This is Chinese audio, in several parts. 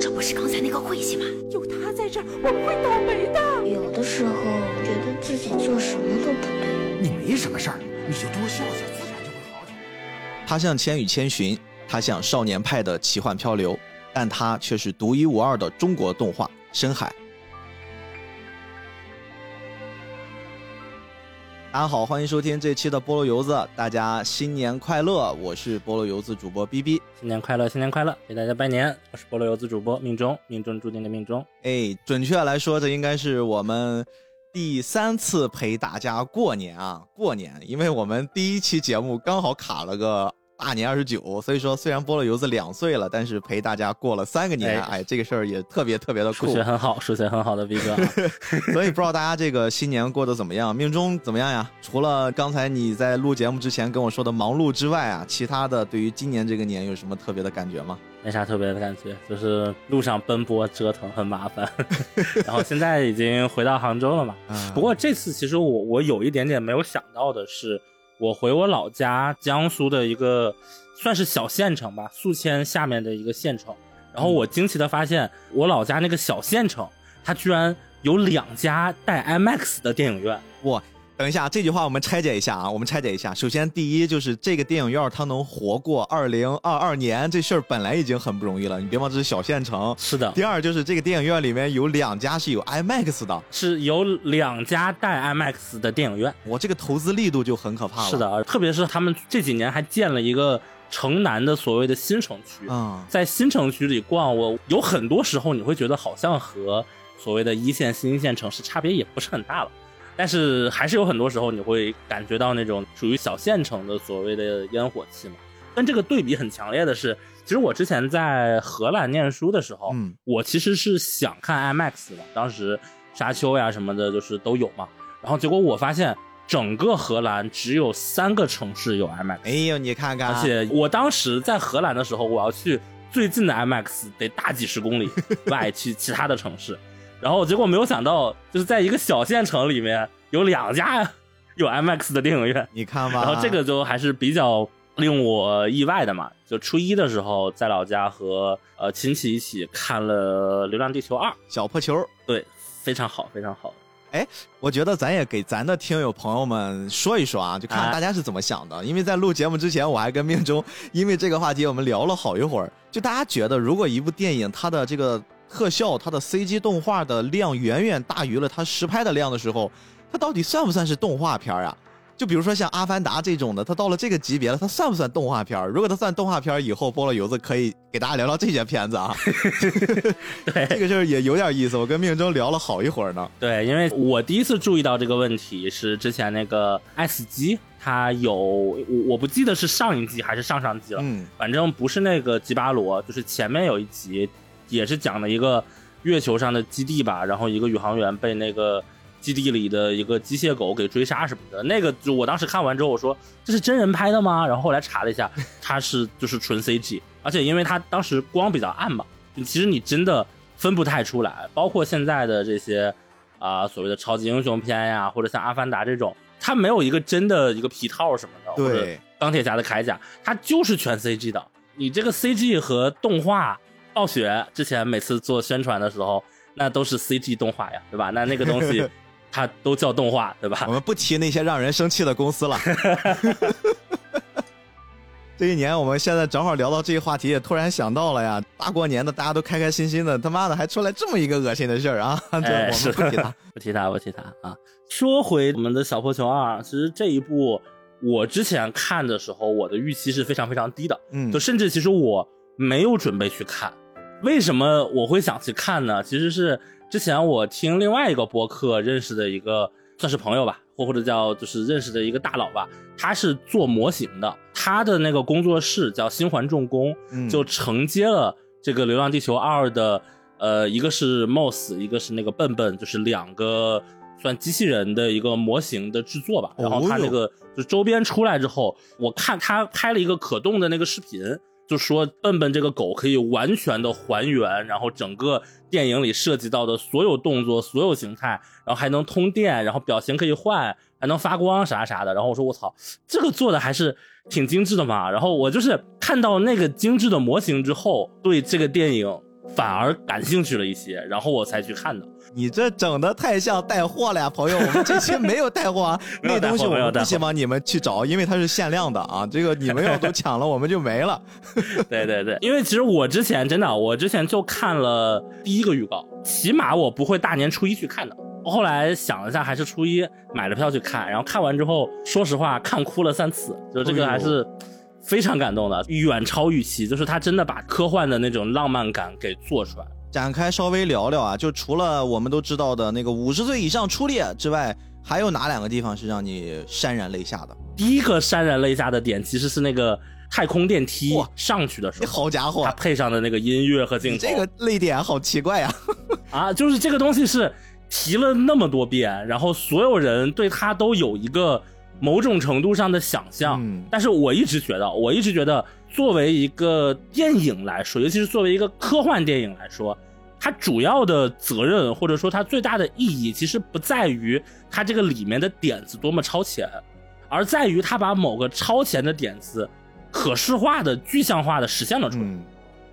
这不是刚才那个晦气吗？有他在这儿，我们会倒霉的。有的时候觉得自己做什么都不对。你没什么事儿，你就多笑笑，自然就会好起来。他像《千与千寻》，他像少年派的奇幻漂流，但他却是独一无二的中国动画《深海》。大家好，欢迎收听这期的菠萝油子，大家新年快乐！我是菠萝油子主播 B B。新年快乐，新年快乐，给大家拜年！我是菠萝油子主播命中，命中注定的命中。哎，准确来说，这应该是我们第三次陪大家过年啊，过年，因为我们第一期节目刚好卡了个大年二十九，所以说虽然菠萝油子两岁了，但是陪大家过了三个年，哎哎，这个事儿也特别特别的酷数学。很好，数学很好的 B 哥啊，所以不知道大家这个新年过得怎么样？命中怎么样呀？除了刚才你在录节目之前跟我说的忙碌之外啊，其他的对于今年这个年有什么特别的感觉吗？没啥特别的感觉，就是路上奔波折腾很麻烦。然后现在已经回到杭州了嘛。啊不过这次其实我我有一点点没有想到的是，我回我老家江苏的一个算是小县城吧，宿迁下面的一个县城。然后我惊奇的发现，我老家那个小县城，它居然有两家带 IMAX 的电影院。哇，等一下，这句话我们拆解一下啊，我们拆解一下。首先，第一就是这个电影院它能活过二零二二年，这事儿本来已经很不容易了，你别忘这是小县城。是的，第二就是这个电影院里面有两家是有 IMAX 的，是有两家带 IMAX 的电影院。我这个投资力度就很可怕了。是，的，特别是他们这几年还建了一个城南的所谓的新城区，啊，在新城区里逛，我有很多时候你会觉得好像和所谓的一线、新一线城市差别也不是很大了。但是还是有很多时候你会感觉到那种属于小县城的所谓的烟火气嘛。跟这个对比很强烈的是，其实我之前在荷兰念书的时候，嗯我其实是想看 IMAX 的，当时沙丘呀什么的，就是都有嘛。然后结果我发现整个荷兰只有三个城市有 IMAX，哎呦，你看看，而且我当时在荷兰的时候，我要去最近的 IMAX 得大几十公里 外去其他的城市，然后结果没有想到，就是在一个小县城里面有两家有 IMAX 的电影院，你看吧，然后这个就还是比较令我意外的嘛。就初一的时候在老家和呃亲戚一起看了《流浪地球二》，小破球。对，非常好，非常好。哎我觉得咱也给咱的听友朋友们说一说啊，就看大家是怎么想的。因为在录节目之前，我还跟命中因为这个话题我们聊了好一会儿。就大家觉得，如果一部电影它的这个特效、它的 CG 动画的量远远大于了它实拍的量的时候，它到底算不算是动画片儿啊？就比如说像《阿凡达》这种的，它到了这个级别了，它算不算动画片儿？如果它算动画片儿，以后菠萝油子可以给大家聊聊这些片子啊。对，这个事儿也有点意思，我跟命中聊了好一会儿呢。对，因为我第一次注意到这个问题是之前那个爱死机，它有我我不记得是上一季还是上上季了，嗯，反正不是那个吉巴罗，就是前面有一集也是讲了一个月球上的基地吧，然后一个宇航员被那个基地里的一个机械狗给追杀什么的，那个就我当时看完之后我说这是真人拍的吗？然后后来查了一下，它是就是纯 CG，而且因为它当时光比较暗嘛，其实你真的分不太出来，包括现在的这些啊、所谓的超级英雄片呀，或者像《阿凡达》这种，它没有一个真的一个皮套什么的，对，钢铁侠的铠甲，它就是全 CG 的。你这个 CG 和动画，暴雪之前每次做宣传的时候，那都是 CG 动画呀，对吧？那那个东西 它都叫动画，对吧我？们不提那些让人生气的公司了。这一年，我们现在正好聊到这个话题，也突然想到了呀，大过年的，大家都开开心心的，他妈的还出来这么一个恶心的事儿啊！对哎，我是们不提他。不提他，不提他啊。说回我们的小破球二，其实这一部我之前看的时候，我的预期是非常非常低的，嗯就，甚至其实我没有准备去看。为什么我会想去看呢？其实是之前我听另外一个播客认识的一个算是朋友吧，或或者叫就是认识的一个大佬吧，他是做模型的，他的那个工作室叫星环重工，嗯就承接了这个《流浪地球二》的，呃，一个是 Moss，一个是那个笨笨，就是两个算机器人的一个模型的制作吧。然后他那个就周边出来之后，我看他拍了一个可动的那个视频，就说笨笨这个狗可以完全的还原，然后整个电影里涉及到的所有动作、所有形态，然后还能通电，然后表情可以换，还能发光啥啥的。然后我说我操，这个做的还是挺精致的嘛。然后我就是看到那个精致的模型之后，对这个电影反而感兴趣了一些，然后我才去看的。你这整的太像带货了呀，朋友！我们这期没有带货啊，那东西我们不希望你们去找，因为它是限量的啊。这个你们要都抢了，我们就没了。对对对，因为其实我之前真的，我之前就看了第一个预告，起码我不会大年初一去看的。我后来想了一下，还是初一买了票去看，然后看完之后，说实话看哭了三次，就这个还是非常感动的，远超预期，就是他真的把科幻的那种浪漫感给做出来。展开稍微聊聊啊，就除了我们都知道的那个五十岁以上出列之外，还有哪两个地方是让你潸然泪下的？第一个潸然泪下的点，其实是那个太空电梯哇上去的时候，好家伙它，配上的那个音乐和镜头，这个泪点好奇怪呀、啊，就是这个东西是提了那么多遍，然后所有人对他都有一个某种程度上的想象。嗯但是我一直觉得，我一直觉得，作为一个电影来说，尤其是作为一个科幻电影来说，它主要的责任或者说它最大的意义，其实不在于它这个里面的点子多么超前，而在于它把某个超前的点子可视化的、具象化的实现了出来。嗯，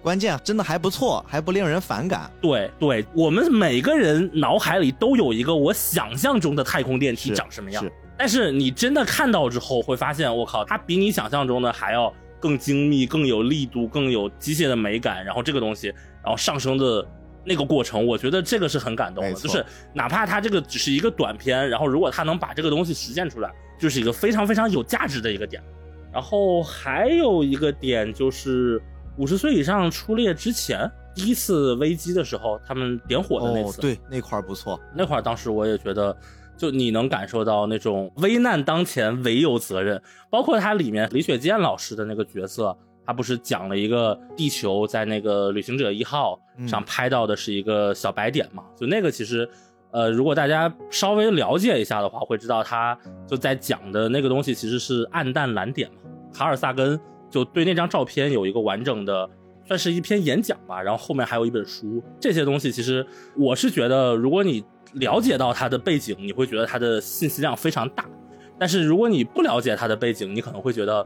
关键真的还不错，还不令人反感。对对，我们每个人脑海里都有一个我想象中的太空电梯长什么样是，但是你真的看到之后，会发现，我靠，它比你想象中的还要更精密、更有力度、更有机械的美感。然后这个东西，然后上升的那个过程，我觉得这个是很感动的。就是哪怕它这个只是一个短片，然后如果它能把这个东西实现出来，就是一个非常非常有价值的一个点。然后还有一个点就是五十岁以上出列之前第一次危机的时候，他们点火的那次，，哦对，那块儿不错。那块儿当时我也觉得，就你能感受到那种危难当前唯有责任，包括它里面李雪健老师的那个角色，他不是讲了一个地球在那个旅行者一号上拍到的是一个小白点嘛，就那个其实。呃，如果大家稍微了解一下的话，会知道他就在讲的那个东西其实是暗淡蓝点嘛。卡尔萨根就对那张照片有一个完整的，算是一篇演讲吧，然后后面还有一本书。这些东西其实我是觉得，如果你了解到它的背景，你会觉得它的信息量非常大；但是如果你不了解它的背景，你可能会觉得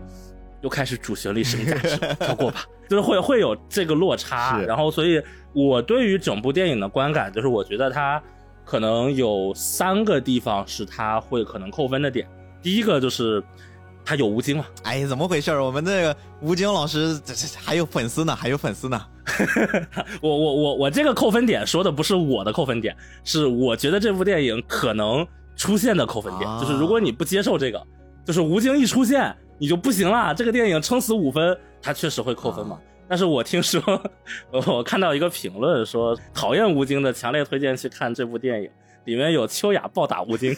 又开始主旋律什么价值，跳过吧，就是会会有这个落差。然后，所以我对于整部电影的观感，就是我觉得它可能有三个地方是它会可能扣分的点。第一个就是它有吴京嘛，哎，怎么回事？我们这个吴京老师，这这还有粉丝呢，还有粉丝呢。我我我我这个扣分点说的不是我的扣分点，是我觉得这部电影可能出现的扣分点，啊就是如果你不接受这个，就是吴京一出现你就不行了，这个电影撑死五分，它确实会扣分嘛。但是我听说，我看到一个评论说，讨厌吴京的强烈推荐去看这部电影，里面有秋雅暴打吴京。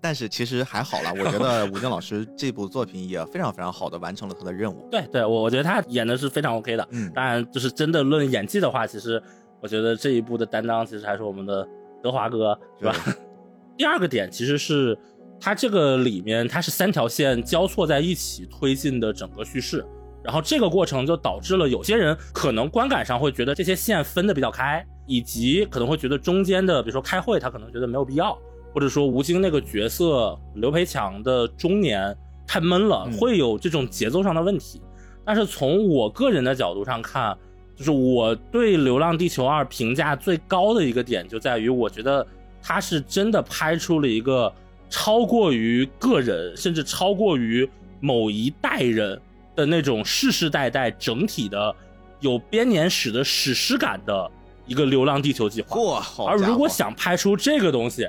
但是其实还好啦，我觉得吴京老师这部作品也非常非常好的完成了他的任务。对对，我我觉得他演的是非常 OK 的。嗯，当然，就是真的论演技的话，其实我觉得这一部的担当其实还是我们的德华哥，是吧？第二个点其实是它这个里面它是三条线交错在一起推进的整个叙事，然后这个过程就导致了有些人可能观感上会觉得这些线分的比较开，以及可能会觉得中间的，比如说开会，他可能觉得没有必要，或者说吴京那个角色刘培强的中年太闷了，嗯会有这种节奏上的问题。但是从我个人的角度上看，就是我对《流浪地球二》评价最高的一个点，就在于我觉得它是真的拍出了一个超过于个人，甚至超过于某一代人的那种世世代代整体的有编年史的史诗感的一个《流浪地球》计划。哇，好而如果想拍出这个东西，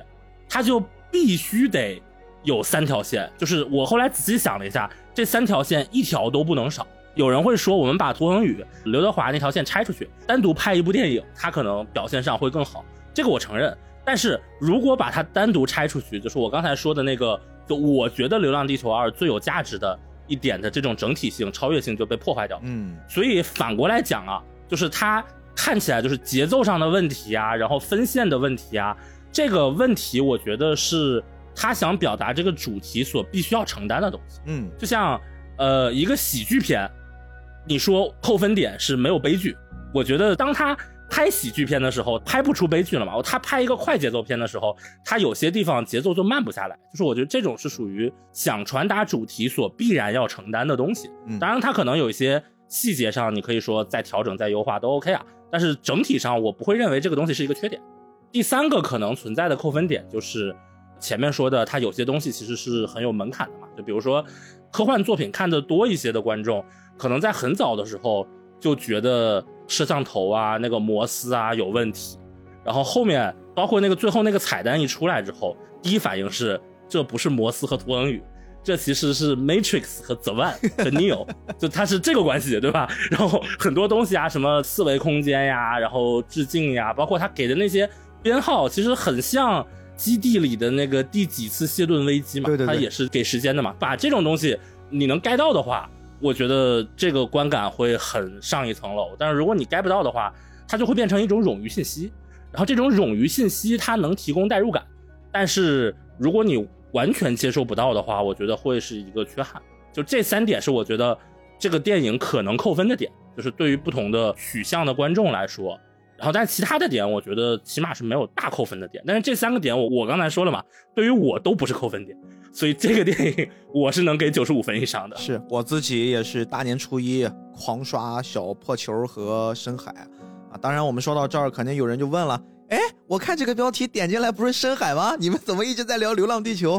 它就必须得有三条线。就是我后来仔细想了一下，这三条线一条都不能少。有人会说，我们把涂恒宇、刘德华那条线拆出去，单独拍一部电影，他可能表现上会更好。这个我承认。但是如果把它单独拆出去，就是我刚才说的那个，就我觉得《流浪地球二》最有价值的一点的这种整体性、超越性就被破坏掉了。嗯，所以反过来讲啊，就是它看起来就是节奏上的问题啊，然后分线的问题啊，这个问题我觉得是他想表达这个主题所必须要承担的东西。嗯，就像呃一个喜剧片，你说扣分点是没有悲剧，我觉得当他拍喜剧片的时候，拍不出悲剧了嘛。他拍一个快节奏片的时候，他有些地方节奏就慢不下来。就是我觉得这种是属于想传达主题所必然要承担的东西。嗯当然，他可能有一些细节上你可以说再调整、再优化都 OK 啊。但是整体上我不会认为这个东西是一个缺点。第三个可能存在的扣分点就是前面说的，它有些东西其实是很有门槛的嘛。就比如说科幻作品看得多一些的观众，可能在很早的时候就觉得摄像头啊、那个摩斯啊有问题，然后后面包括那个最后那个彩蛋一出来之后，第一反应是这不是摩斯和图恩宇。这其实是 Matrix 和 The One 和 Neo，就它是这个关系，对吧？然后很多东西啊，什么四维空间呀，然后致敬呀，包括他给的那些编号，其实很像基地里的那个第几次谢顿危机嘛，对对对它也是给时间的嘛。把这种东西你能 get 到的话，我觉得这个观感会很上一层楼。但是如果你 get 不到的话，它就会变成一种冗余信息。然后这种冗余信息它能提供代入感，但是如果你完全接受不到的话，我觉得会是一个缺憾。就这三点是我觉得这个电影可能扣分的点，就是对于不同的取向的观众来说。然后，但是其他的点，我觉得起码是没有大扣分的点。但是这三个点，我我刚才说了嘛，对于我都不是扣分点，所以这个电影我是能给九十五分以上的。是我自己也是大年初一狂刷小破球和深海啊。当然，我们说到这儿，肯定有人就问了。哎，我看这个标题点进来不是深海吗？你们怎么一直在聊《流浪地球》？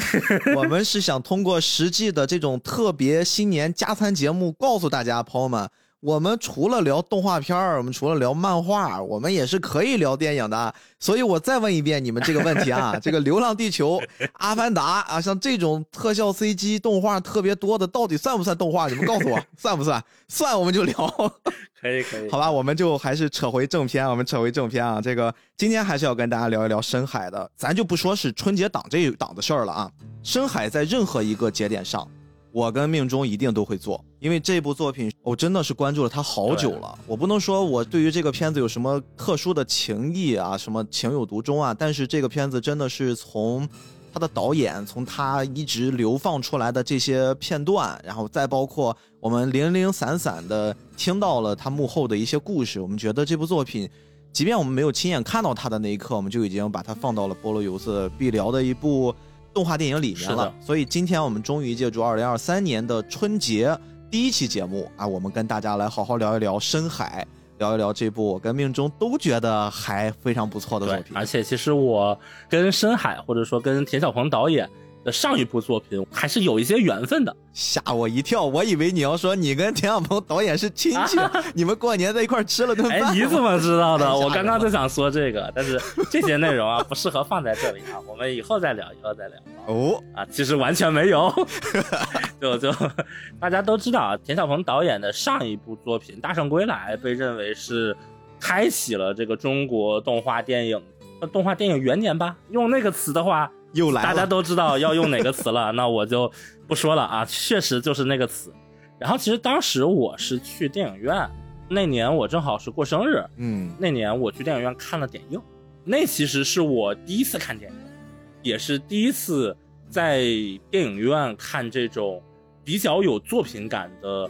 我们是想通过实际的这种特别新年加餐节目，告诉大家朋友们。我们除了聊动画片儿，我们除了聊漫画，我们也是可以聊电影的。所以我再问一遍你们这个问题啊，这个《流浪地球》《阿凡达》啊，像这种特效 CG 动画特别多的，到底算不算动画？你们告诉我，算不算？算我们就聊。可以可以，好吧，我们就还是扯回正片，我们扯回正片啊。这个今天还是要跟大家聊一聊深海的，咱就不说是春节档这一档的事儿了啊。深海在任何一个节点上。我跟命中一定都会做，因为这部作品我真的是关注了它好久了。我不能说我对于这个片子有什么特殊的情谊啊，什么情有独钟啊，但是这个片子真的是从他的导演，从他一直流放出来的这些片段，然后再包括我们零零散散的听到了他幕后的一些故事，我们觉得这部作品，即便我们没有亲眼看到他的那一刻，我们就已经把它放到了菠萝油子必聊的一部。动画电影里面了，所以今天我们终于借助二零二三年的春节第一期节目啊，我们跟大家来好好聊一聊《深海》，聊一聊这部我跟命中都觉得还非常不错的作品。而且其实我跟《深海》或者说跟田晓鹏导演。的上一部作品还是有一些缘分的，吓我一跳！我以为你要说你跟田晓鹏导演是亲戚，你们过年在一块吃了顿饭。哎，你怎么知道的？我刚刚就想说这个，但是这些内容啊不适合放在这里啊，我们以后再聊，以后再聊。哦，啊，其实完全没有，就就大家都知道啊，田晓鹏导演的上一部作品《大圣归来》被认为是开启了这个中国动画电影动画电影元年吧？用那个词的话。又来，大家都知道要用哪个词了，那我就不说了啊，确实就是那个词。然后其实当时我是去电影院，那年我正好是过生日，嗯，那年我去电影院看了点映，那其实是我第一次看电影，也是第一次在电影院看这种比较有作品感的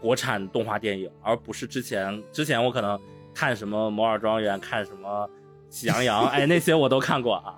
国产动画电影，而不是之前之前我可能看什么《摩尔庄园》，看什么《喜羊羊》，哎，那些我都看过啊。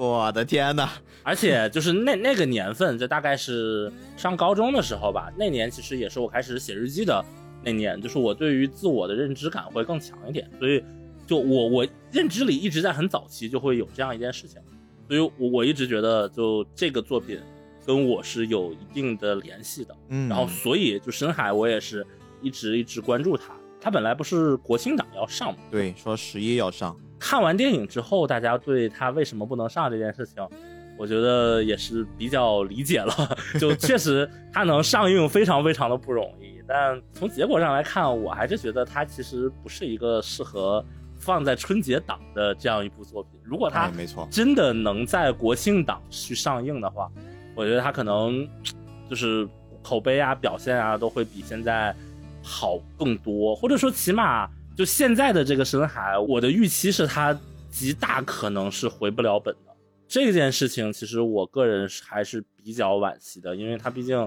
我的天哪！而且就是那那个年份，就大概是上高中的时候吧。那年其实也是我开始写日记的那年，就是我对于自我的认知感会更强一点。所以，就我我认知里一直在很早期就会有这样一件事情。所以，我我一直觉得就这个作品跟我是有一定的联系的。嗯，然后所以就深海我也是一直一直关注他。他本来不是国庆档要上吗？对，说十一要上。看完电影之后，大家对他为什么不能上这件事情，我觉得也是比较理解了。就确实他能上映非常非常的不容易，但从结果上来看，我还是觉得它其实不是一个适合放在春节档的这样一部作品。如果它没错真的能在国庆档去上映的话，我觉得它可能就是口碑啊、表现啊都会比现在好更多，或者说起码。就现在的这个深海，我的预期是它极大可能是回不了本的。这件事情其实我个人还是比较惋惜的，因为它毕竟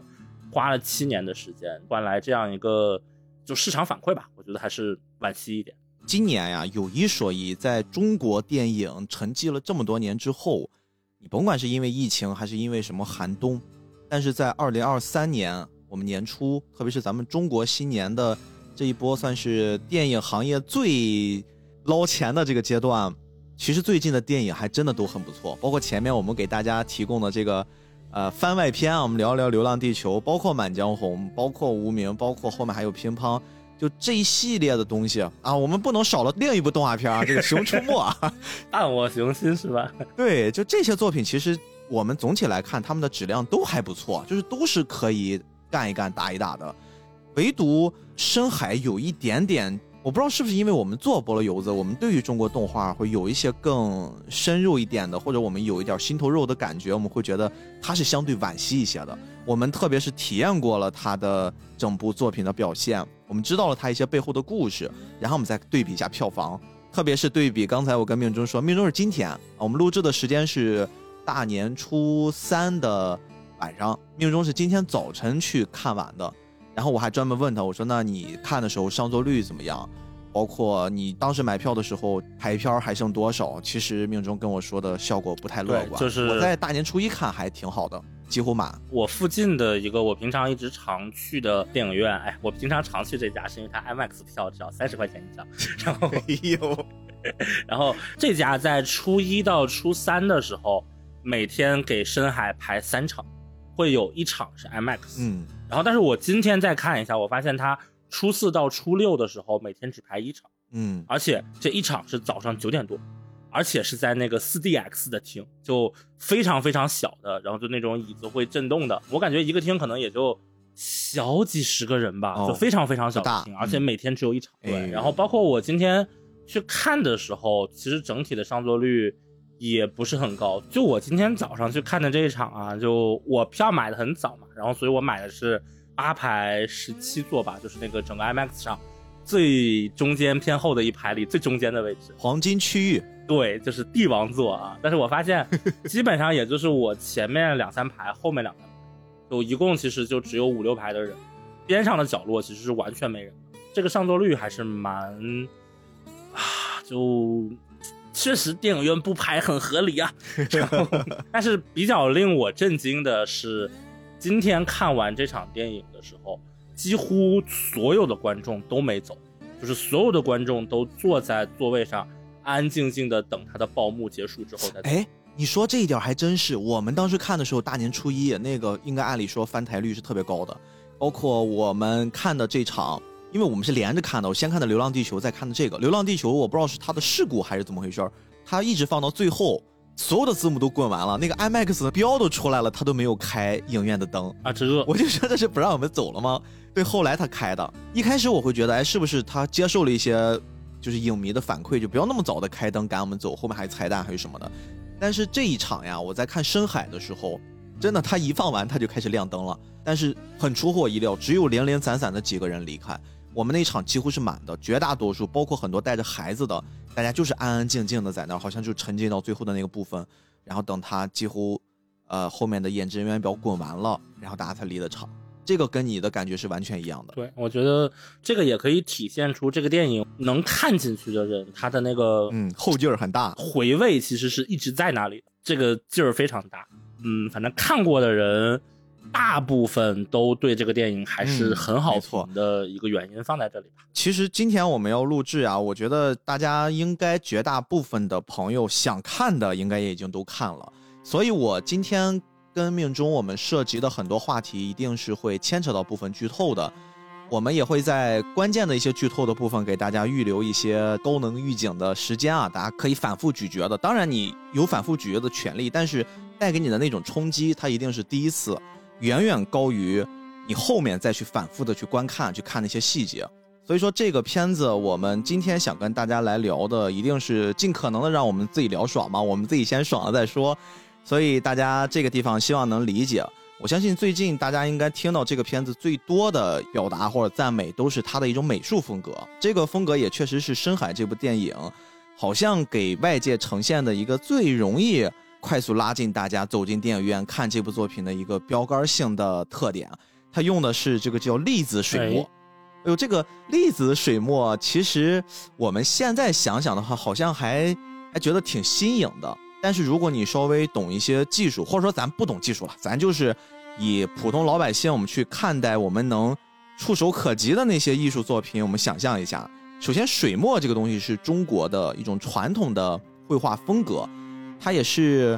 花了七年的时间换来这样一个就市场反馈吧，我觉得还是惋惜一点。今年呀，有一说一，在中国电影沉寂了这么多年之后，你甭管是因为疫情还是因为什么寒冬，但是在二零二三年我们年初，特别是咱们中国新年的。这一波算是电影行业最捞钱的这个阶段。其实最近的电影还真的都很不错，包括前面我们给大家提供的这个呃番外篇啊，我们聊一聊《流浪地球》，包括《满江红》，包括《无名》，包括后面还有乒乓，就这一系列的东西啊，我们不能少了另一部动画片啊，这个《熊出没》啊，伴我雄心是吧？对，就这些作品，其实我们总体来看，他们的质量都还不错，就是都是可以干一干、打一打的，唯独深海有一点点。我不知道是不是因为我们做菠萝油子，我们对于中国动画会有一些更深入一点的，或者我们有一点心头肉的感觉，我们会觉得它是相对惋惜一些的。我们特别是体验过了它的整部作品的表现，我们知道了它一些背后的故事，然后我们再对比一下票房，特别是对比刚才我跟命中说，命中是今天，我们录制的时间是大年初三的晚上，命中是今天早晨去看完的。然后我还专门问他，我说：“那你看的时候上座率怎么样？包括你当时买票的时候排片还剩多少？”其实命中跟我说的效果不太乐观。就是我在大年初一看还挺好的，几乎满。我附近的一个我平常一直常去的电影院，哎，我平常常去这家是因为它 IMAX 票只要三十块钱一张。然后，哎呦，然后这家在初一到初三的时候，每天给深海排三场，会有一场是 IMAX。嗯。然后，但是我今天再看一下，我发现他初四到初六的时候每天只排一场，嗯，而且这一场是早上九点多，而且是在那个 4DX 的厅，就非常非常小的，然后就那种椅子会震动的，我感觉一个厅可能也就小几十个人吧，就非常非常小的厅，而且每天只有一场。对，然后包括我今天去看的时候，其实整体的上座率也不是很高。就我今天早上去看的这一场啊，就我票买的很早嘛。然后，所以我买的是八排十七座吧，就是那个整个 IMAX 上最中间偏后的一排里最中间的位置，黄金区域。对，就是帝王座啊。但是我发现，基本上也就是我前面两三排，后面两三排，就一共其实就只有五六排的人，边上的角落其实是完全没人。这个上座率还是蛮啊，就确实电影院不排很合理啊。然后，但是比较令我震惊的是。今天看完这场电影的时候，几乎所有的观众都没走，就是所有的观众都坐在座位上，安安静静的等他的报幕结束之后再。哎，你说这一点还真是，我们当时看的时候，大年初一那个应该按理说翻台率是特别高的，包括我们看的这场，因为我们是连着看的，我先看的《流浪地球》，再看的这个《流浪地球》，我不知道是它的事故还是怎么回事，它一直放到最后。所有的字幕都滚完了，那个 IMAX 的标都出来了，它都没有开影院的灯啊！这我就说这是不让我们走了吗？对，后来他开的。一开始我会觉得，哎，是不是他接受了一些就是影迷的反馈，就不要那么早的开灯赶我们走，后面还有彩蛋还是什么的。但是这一场呀，我在看深海的时候，真的他一放完他就开始亮灯了，但是很出乎我意料，只有零零散散的几个人离开。我们那一场几乎是满的，绝大多数包括很多带着孩子的，大家就是安安静静的在那儿，好像就沉浸到最后的那个部分，然后等他几乎，呃后面的演职人员表滚完了，然后大家才离的场。这个跟你的感觉是完全一样的。对，我觉得这个也可以体现出这个电影能看进去的人，他的那个嗯后劲儿很大，回味其实是一直在那里，这个劲儿非常大。嗯，反正看过的人。大部分都对这个电影还是很好评的一个原因放在这里吧。其实今天我们要录制啊，我觉得大家应该绝大部分的朋友想看的应该也已经都看了，所以我今天跟命中我们涉及的很多话题一定是会牵扯到部分剧透的，我们也会在关键的一些剧透的部分给大家预留一些高能预警的时间啊，大家可以反复咀嚼的。当然你有反复咀嚼的权利，但是带给你的那种冲击，它一定是第一次。远远高于你后面再去反复的去观看、去看那些细节，所以说这个片子我们今天想跟大家来聊的，一定是尽可能的让我们自己聊爽嘛，我们自己先爽了再说。所以大家这个地方希望能理解。我相信最近大家应该听到这个片子最多的表达或者赞美，都是它的一种美术风格。这个风格也确实是《深海》这部电影，好像给外界呈现的一个最容易。快速拉近大家走进电影院看这部作品的一个标杆性的特点啊，它用的是这个叫粒子水墨。哎呦，这个粒子水墨，其实我们现在想想的话，好像还还觉得挺新颖的。但是如果你稍微懂一些技术，或者说咱不懂技术了，咱就是以普通老百姓我们去看待，我们能触手可及的那些艺术作品，我们想象一下，首先水墨这个东西是中国的一种传统的绘画风格，它也是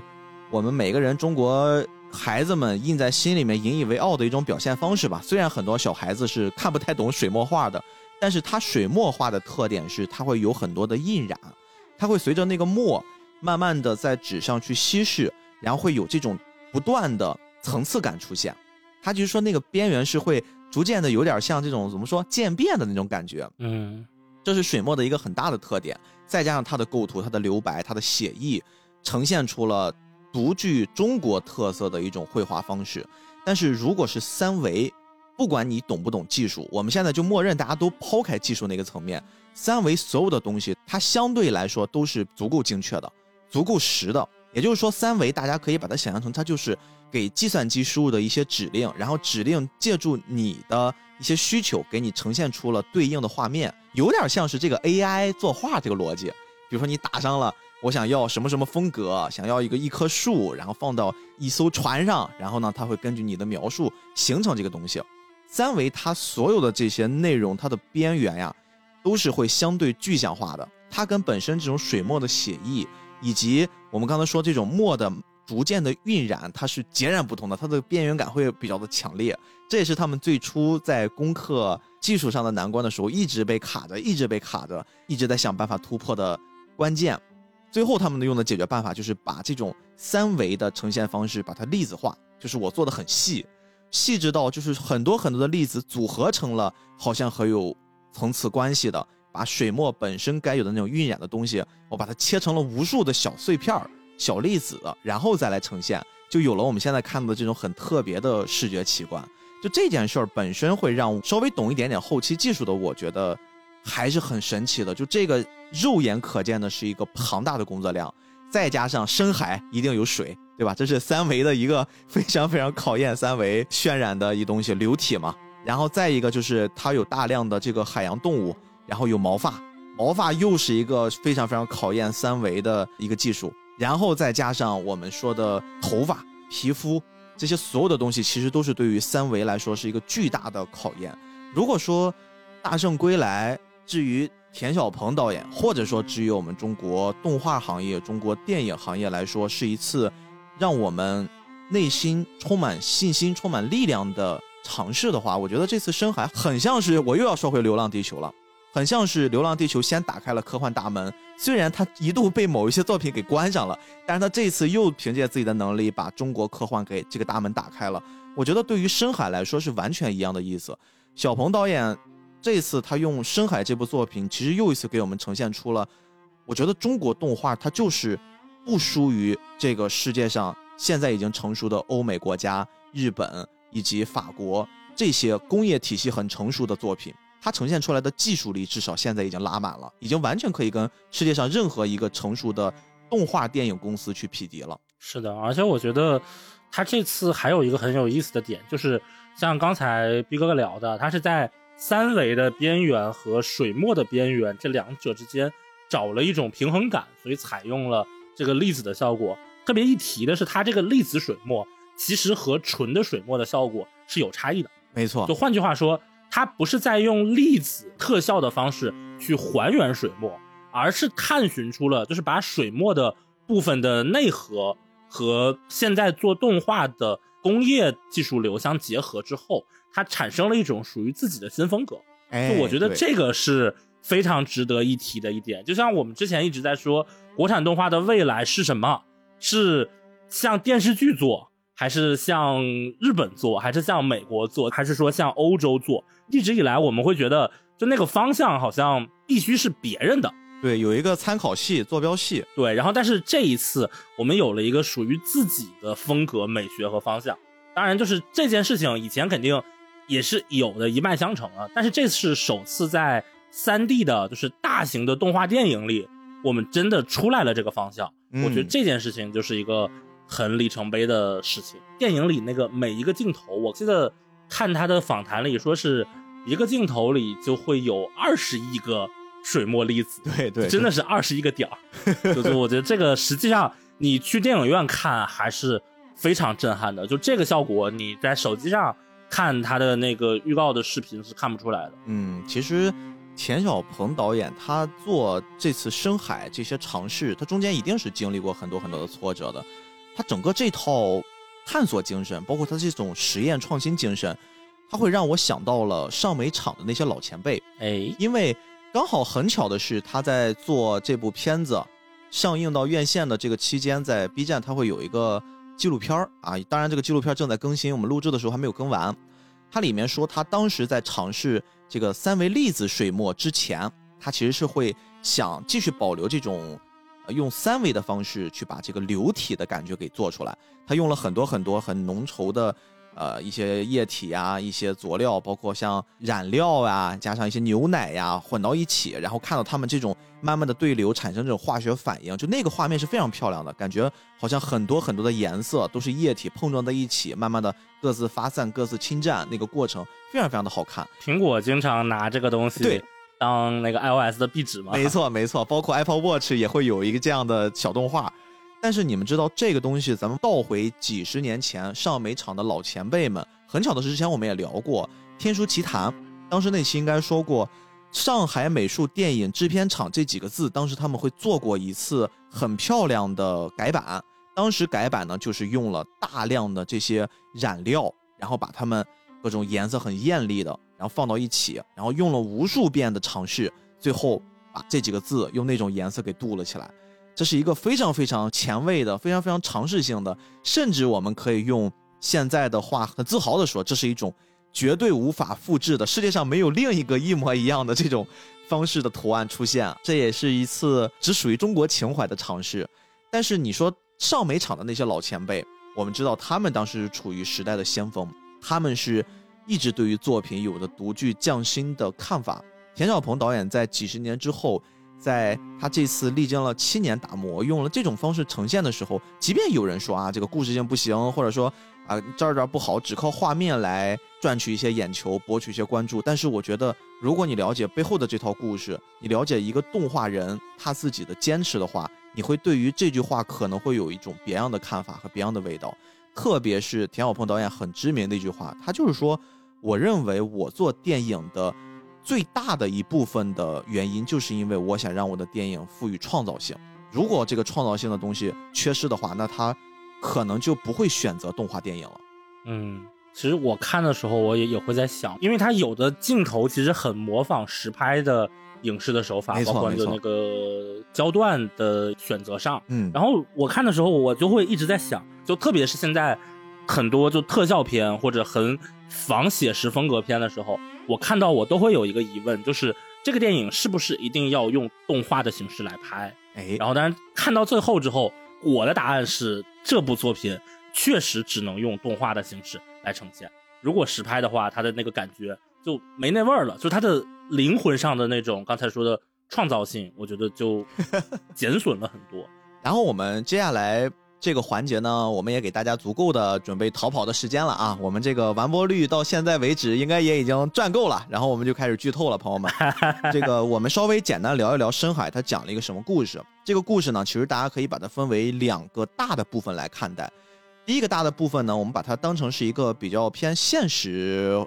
我们每个人中国孩子们印在心里面、引以为傲的一种表现方式吧。虽然很多小孩子是看不太懂水墨画的，但是它水墨画的特点是它会有很多的印染，它会随着那个墨慢慢的在纸上去稀释，然后会有这种不断的层次感出现。它就是说那个边缘是会逐渐的有点像这种怎么说渐变的那种感觉，嗯这是水墨的一个很大的特点。再加上它的构图、它的留白、它的写意，呈现出了独具中国特色的一种绘画方式。但是如果是三维，不管你懂不懂技术，我们现在就默认大家都抛开技术那个层面，三维所有的东西，它相对来说都是足够精确的、足够实的。也就是说，三维大家可以把它想象成它就是给计算机输入的一些指令，然后指令借助你的一些需求，给你呈现出了对应的画面，有点像是这个 AI 作画这个逻辑。比如说你打上了我想要什么什么风格，想要一个一棵树，然后放到一艘船上，然后呢，它会根据你的描述形成这个东西。三维它所有的这些内容，它的边缘呀，都是会相对具象化的。它跟本身这种水墨的写意，以及我们刚才说这种墨的逐渐的晕染，它是截然不同的。它的边缘感会比较的强烈，这也是他们最初在攻克技术上的难关的时候，一直被卡着，一直被卡着，一直在想办法突破的关键。最后他们用的解决办法就是把这种三维的呈现方式把它粒子化，就是我做的很细，细致到就是很多很多的粒子组合成了好像很有层次关系的，把水墨本身该有的那种晕染的东西，我把它切成了无数的小碎片儿、小粒子，然后再来呈现，就有了我们现在看到的这种很特别的视觉奇观。就这件事儿本身会让稍微懂一点点后期技术的我觉得还是很神奇的。就这个肉眼可见的是一个庞大的工作量，再加上深海一定有水，对吧？这是三维的一个非常非常考验三维渲染的一东西，流体嘛。然后再一个就是它有大量的这个海洋动物，然后有毛发，毛发又是一个非常非常考验三维的一个技术。然后再加上我们说的头发、皮肤这些所有的东西，其实都是对于三维来说是一个巨大的考验。如果说《大圣归来》至于田晓鹏导演，或者说至于我们中国动画行业、中国电影行业来说，是一次让我们内心充满信心、充满力量的尝试的话，我觉得这次深海很像是我又要说回《流浪地球》了。很像是《流浪地球》先打开了科幻大门，虽然它一度被某一些作品给关上了，但是它这次又凭借自己的能力把中国科幻给这个大门打开了。我觉得对于深海来说是完全一样的意思。小鹏导演这次他用深海这部作品，其实又一次给我们呈现出了，我觉得中国动画它就是不输于这个世界上现在已经成熟的欧美国家、日本以及法国这些工业体系很成熟的作品。它呈现出来的技术力，至少现在已经拉满了，已经完全可以跟世界上任何一个成熟的动画电影公司去匹敌了。是的，而且我觉得他这次还有一个很有意思的点，就是像刚才逼哥哥聊的，他是在三维的边缘和水墨的边缘这两者之间找了一种平衡感，所以采用了这个粒子的效果。特别一提的是，它这个粒子水墨其实和纯的水墨的效果是有差异的。没错，就换句话说。它不是在用粒子特效的方式去还原水墨，而是探寻出了，就是把水墨的部分的内核和现在做动画的工业技术流相结合之后，它产生了一种属于自己的新风格。就我觉得这个是非常值得一提的一点。就像我们之前一直在说，国产动画的未来是什么？是像电视剧做，还是像日本做，还是像美国做，还是说像欧洲做？一直以来，我们会觉得，就那个方向好像必须是别人的，对，有一个参考系、坐标系，对。然后，但是这一次，我们有了一个属于自己的风格、美学和方向。当然，就是这件事情以前肯定也是有的一脉相承啊。但是这次是首次在三 D 的，就是大型的动画电影里，我们真的出来了这个方向。我觉得这件事情就是一个很里程碑的事情。电影里那个每一个镜头，我记得。看他的访谈里说，是一个镜头里就会有二十亿个水墨粒子，对对，真的是二十亿个点儿。就是我觉得这个实际上你去电影院看还是非常震撼的。就这个效果，你在手机上看他的那个预告的视频是看不出来的。嗯，其实田小鹏导演他做这次深海这些尝试，他中间一定是经历过很多很多的挫折的。他整个这套探索精神，包括他这种实验创新精神，他会让我想到了上美厂的那些老前辈。哎，因为刚好很巧的是，他在做这部片子上映到院线的这个期间，在 B 站他会有一个纪录片啊，当然这个纪录片正在更新，我们录制的时候还没有更完。它里面说，他当时在尝试这个三维粒子水墨之前，他其实是会想继续保留这种。用三维的方式去把这个流体的感觉给做出来，他用了很多很多很浓稠的，呃一些液体呀、一些佐料，包括像染料啊，加上一些牛奶呀混到一起，然后看到他们这种慢慢的对流产生这种化学反应，就那个画面是非常漂亮的，感觉好像很多很多的颜色都是液体碰撞在一起，慢慢的各自发散、各自侵占，那个过程非常非常的好看。苹果经常拿这个东西对当那个 iOS 的壁纸嘛。没错，没错，包括 Apple Watch 也会有一个这样的小动画。但是你们知道这个东西，咱们倒回几十年前，上美厂的老前辈们，很巧的是，之前我们也聊过《天书奇谭》，当时那期应该说过“上海美术电影制片厂”这几个字，当时他们会做过一次很漂亮的改版。当时改版呢，就是用了大量的这些染料，然后把它们各种颜色很艳丽的，然后放到一起，然后用了无数遍的尝试，最后把这几个字用那种颜色给镀了起来。这是一个非常非常前卫的、非常非常尝试性的，甚至我们可以用现在的话很自豪的说，这是一种绝对无法复制的，世界上没有另一个一模一样的这种方式的图案出现。这也是一次只属于中国情怀的尝试。但是你说上美厂的那些老前辈，我们知道他们当时是处于时代的先锋，他们是一直对于作品有着独具匠心的看法。田晓鹏导演在几十年之后，在他这次历经了七年打磨，用了这种方式呈现的时候，即便有人说啊这个故事性不行，或者说啊这儿这儿不好，只靠画面来赚取一些眼球，博取一些关注，但是我觉得，如果你了解背后的这套故事，你了解一个动画人他自己的坚持的话，你会对于这句话可能会有一种别样的看法和别样的味道。特别是田晓鹏导演很知名的一句话，他就是说，我认为我做电影的最大的一部分的原因，就是因为我想让我的电影赋予创造性。如果这个创造性的东西缺失的话，那他可能就不会选择动画电影了。嗯，其实我看的时候，我也也会在想，因为它有的镜头其实很模仿实拍的影视的手法，包括就那个焦段的选择上。嗯，然后我看的时候，我就会一直在想，就特别是现在很多就特效片或者很仿写实风格片的时候，我看到我都会有一个疑问，就是这个电影是不是一定要用动画的形式来拍？哎，然后，当然看到最后之后，我的答案是这部作品确实只能用动画的形式来呈现。如果实拍的话，它的那个感觉就没那味儿了，就它的灵魂上的那种刚才说的创造性，我觉得就 减损了很多。然后我们接下来这个环节呢，我们也给大家足够的准备逃跑的时间了啊！我们这个完播率到现在为止应该也已经赚够了，然后我们就开始剧透了，朋友们。这个我们稍微简单聊一聊深海，它讲了一个什么故事？这个故事呢，其实大家可以把它分为两个大的部分来看待。第一个大的部分呢，我们把它当成是一个比较偏现实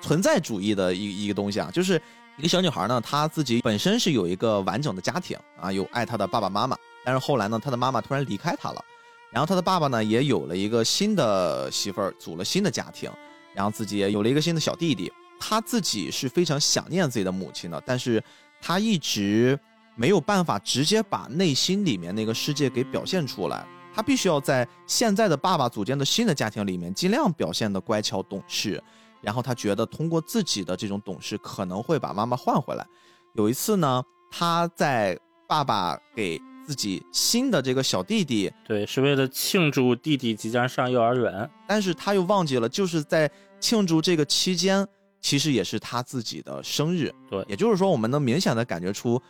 存在主义的一一个东西啊，就是一个小女孩呢，她自己本身是有一个完整的家庭啊，有爱她的爸爸妈妈，但是后来呢，她的妈妈突然离开她了，然后他的爸爸呢也有了一个新的媳妇儿，组了新的家庭，然后自己也有了一个新的小弟弟，他自己是非常想念自己的母亲的，但是他一直没有办法直接把内心里面那个世界给表现出来。他必须要在现在的爸爸组建的新的家庭里面，尽量表现的乖巧懂事。然后他觉得通过自己的这种懂事，可能会把妈妈换回来。有一次呢，他在爸爸给自己新的这个小弟弟，对，是为了庆祝弟弟即将上幼儿园。但是他又忘记了，就是在庆祝这个期间，其实也是他自己的生日。对也就是说，我们能明显的感觉出，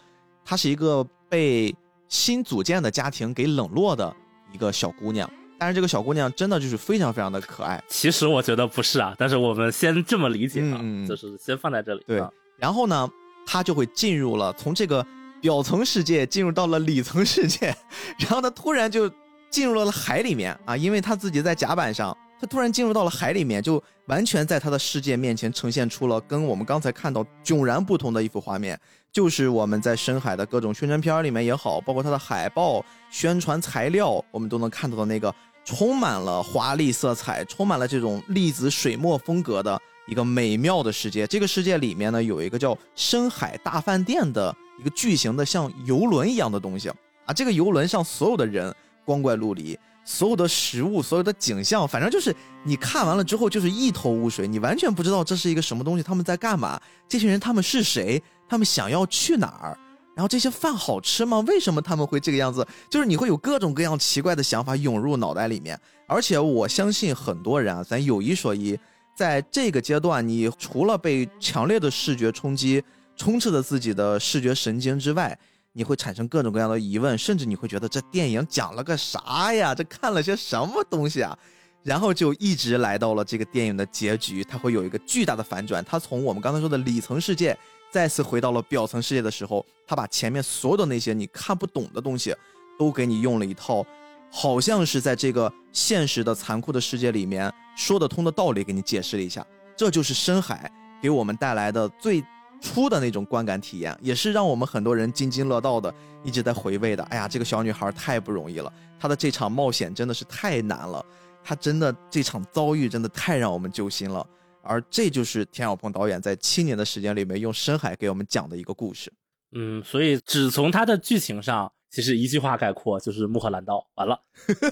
她是一个被新组建的家庭给冷落的一个小姑娘。但是这个小姑娘真的就是非常非常的可爱。其实我觉得不是啊，但是我们先这么理解啊，嗯嗯嗯就是先放在这里。对啊然后呢，她就会进入了从这个表层世界进入到了里层世界，然后他，突然就进入了海里面啊，因为他自己在甲板上，他突然进入到了海里面，就完全在他的世界面前呈现出了跟我们刚才看到迥然不同的一幅画面，就是我们在深海的各种宣传片里面也好，包括它的海报、宣传材料，我们都能看到的那个充满了华丽色彩、充满了这种粒子水墨风格的一个美妙的世界。这个世界里面呢，有一个叫深海大饭店的一个巨型的像游轮一样的东西啊，这个游轮上所有的人光怪陆离。所有的食物，所有的景象，反正就是你看完了之后就是一头雾水，你完全不知道这是一个什么东西，他们在干嘛？这些人他们是谁？他们想要去哪儿？然后这些饭好吃吗？为什么他们会这个样子？就是你会有各种各样奇怪的想法涌入脑袋里面。而且我相信很多人啊，咱有一说一，在这个阶段，你除了被强烈的视觉冲击充斥着自己的视觉神经之外，你会产生各种各样的疑问，甚至你会觉得这电影讲了个啥呀？这看了些什么东西啊？然后就一直来到了这个电影的结局，它会有一个巨大的反转。它从我们刚才说的里层世界再次回到了表层世界的时候，它把前面所有的那些你看不懂的东西，都给你用了一套，好像是在这个现实的残酷的世界里面说得通的道理给你解释了一下。这就是深海给我们带来的最。初的那种观感体验，也是让我们很多人津津乐道的，一直在回味的。哎呀，这个小女孩太不容易了，她的这场冒险真的是太难了，她真的这场遭遇真的太让我们揪心了。而这就是田小鹏导演在七年的时间里面用深海给我们讲的一个故事。嗯，所以只从他的剧情上，其实一句话概括就是穆赫兰道完了。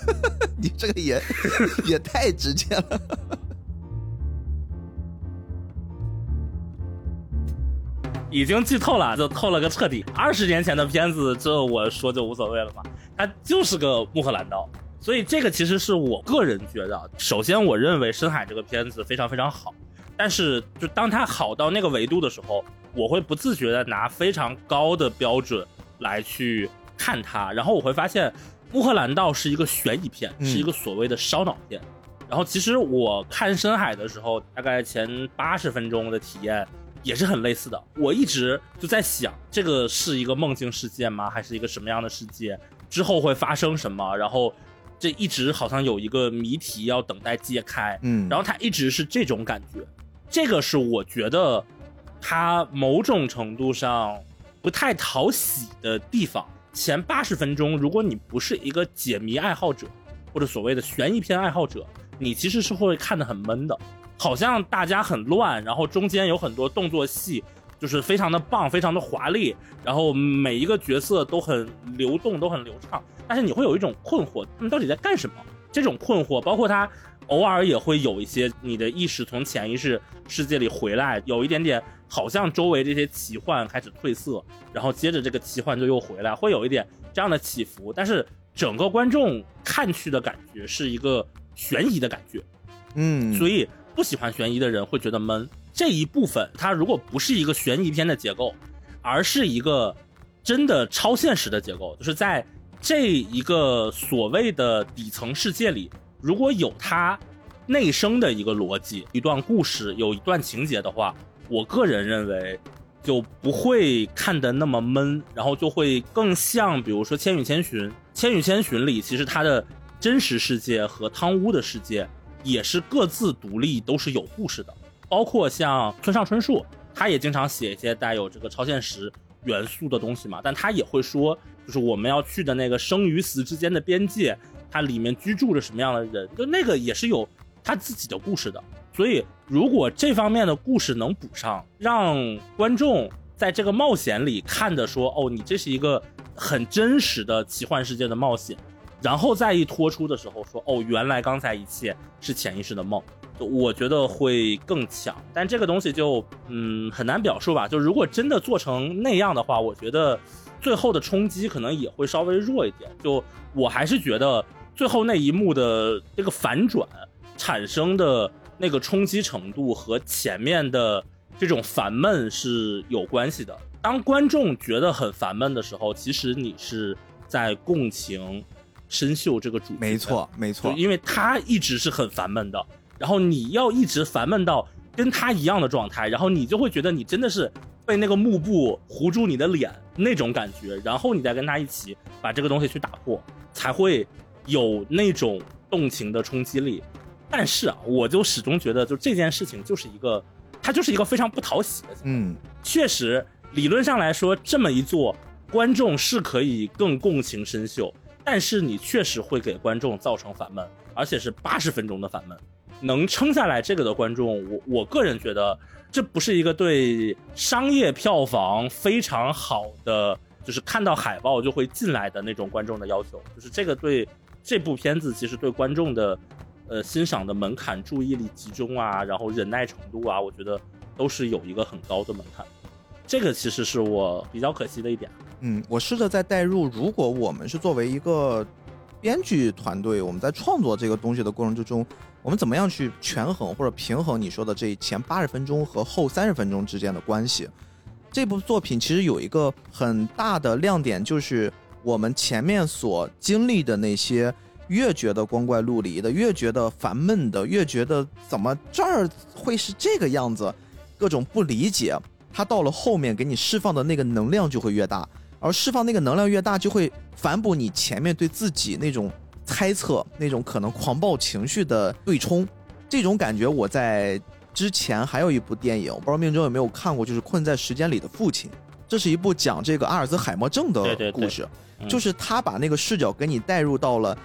你这个也 也太直接了。已经剧透了，就透了个彻底。二十年前的片子，这我说就无所谓了嘛。它就是个穆赫兰道，所以这个其实是我个人觉得，首先我认为深海这个片子非常非常好，但是就当它好到那个维度的时候，我会不自觉的拿非常高的标准来去看它，然后我会发现乌克兰道是一个悬疑片，是一个所谓的烧脑片。然后其实我看深海的时候，大概前八十分钟的体验。也是很类似的，我一直就在想，这个是一个梦境世界吗？还是一个什么样的世界？之后会发生什么？然后，这一直好像有一个谜题要等待揭开。嗯，然后它一直是这种感觉，这个是我觉得它某种程度上不太讨喜的地方。前八十分钟，如果你不是一个解谜爱好者，或者所谓的悬疑片爱好者，你其实是会看得很闷的。好像大家很乱，然后中间有很多动作戏，就是非常的棒，非常的华丽，然后每一个角色都很流动，都很流畅。但是你会有一种困惑，他们到底在干什么？这种困惑，包括他偶尔也会有一些你的意识从潜意识世界里回来，有一点点好像周围这些奇幻开始褪色，然后接着这个奇幻就又回来，会有一点这样的起伏。但是整个观众看去的感觉是一个悬疑的感觉，嗯，所以。不喜欢悬疑的人会觉得闷。这一部分，它如果不是一个悬疑片的结构，而是一个真的超现实的结构，就是在这一个所谓的底层世界里，如果有它内生的一个逻辑、一段故事、有一段情节的话，我个人认为就不会看得那么闷，然后就会更像，比如说《千与千寻》。《千与千寻》里，其实它的真实世界和汤屋的世界。也是各自独立，都是有故事的。包括像村上春树，他也经常写一些带有这个超现实元素的东西嘛。但他也会说，就是我们要去的那个生与死之间的边界，它里面居住着什么样的人，就那个也是有他自己的故事的。所以，如果这方面的故事能补上，让观众在这个冒险里看的说，哦，你这是一个很真实的奇幻世界的冒险。然后再一拖出的时候说哦，原来刚才一切是潜意识的梦，我觉得会更强。但这个东西就嗯很难表述吧。就如果真的做成那样的话，我觉得最后的冲击可能也会稍微弱一点。就我还是觉得最后那一幕的这个反转产生的那个冲击程度和前面的这种烦闷是有关系的。当观众觉得很烦闷的时候，其实你是在共情。深秀这个主没错没错，因为他一直是很烦闷的，然后你要一直烦闷到跟他一样的状态，然后你就会觉得你真的是被那个幕布糊住你的脸那种感觉，然后你再跟他一起把这个东西去打破，才会有那种动情的冲击力。但是啊，我就始终觉得，就这件事情就是一个，它就是一个非常不讨喜的。嗯，确实，理论上来说，这么一做，观众是可以更共情深秀，但是你确实会给观众造成烦闷，而且是八十分钟的烦闷。能撑下来这个的观众，我我个人觉得，这不是一个对商业票房非常好的，就是看到海报就会进来的那种观众的要求，就是这个对这部片子其实对观众的，呃欣赏的门槛、注意力集中啊，然后忍耐程度啊，我觉得都是有一个很高的门槛。这个其实是我比较可惜的一点。嗯，我试着在代入，如果我们是作为一个编剧团队，我们在创作这个东西的过程之中，我们怎么样去权衡或者平衡你说的这前八十分钟和后三十分钟之间的关系？这部作品其实有一个很大的亮点，就是我们前面所经历的那些，越觉得光怪陆离的，越觉得烦闷的，越觉得怎么这儿会是这个样子，各种不理解，它到了后面给你释放的那个能量就会越大。而释放那个能量越大，就会反哺你前面对自己那种猜测、那种可能狂暴情绪的对冲。这种感觉我在之前还有一部电影，我不知道命中有没有看过，就是《困在时间里的父亲》。这是一部讲这个阿尔兹海默症的故事，就是他把那个视角给你带入到了，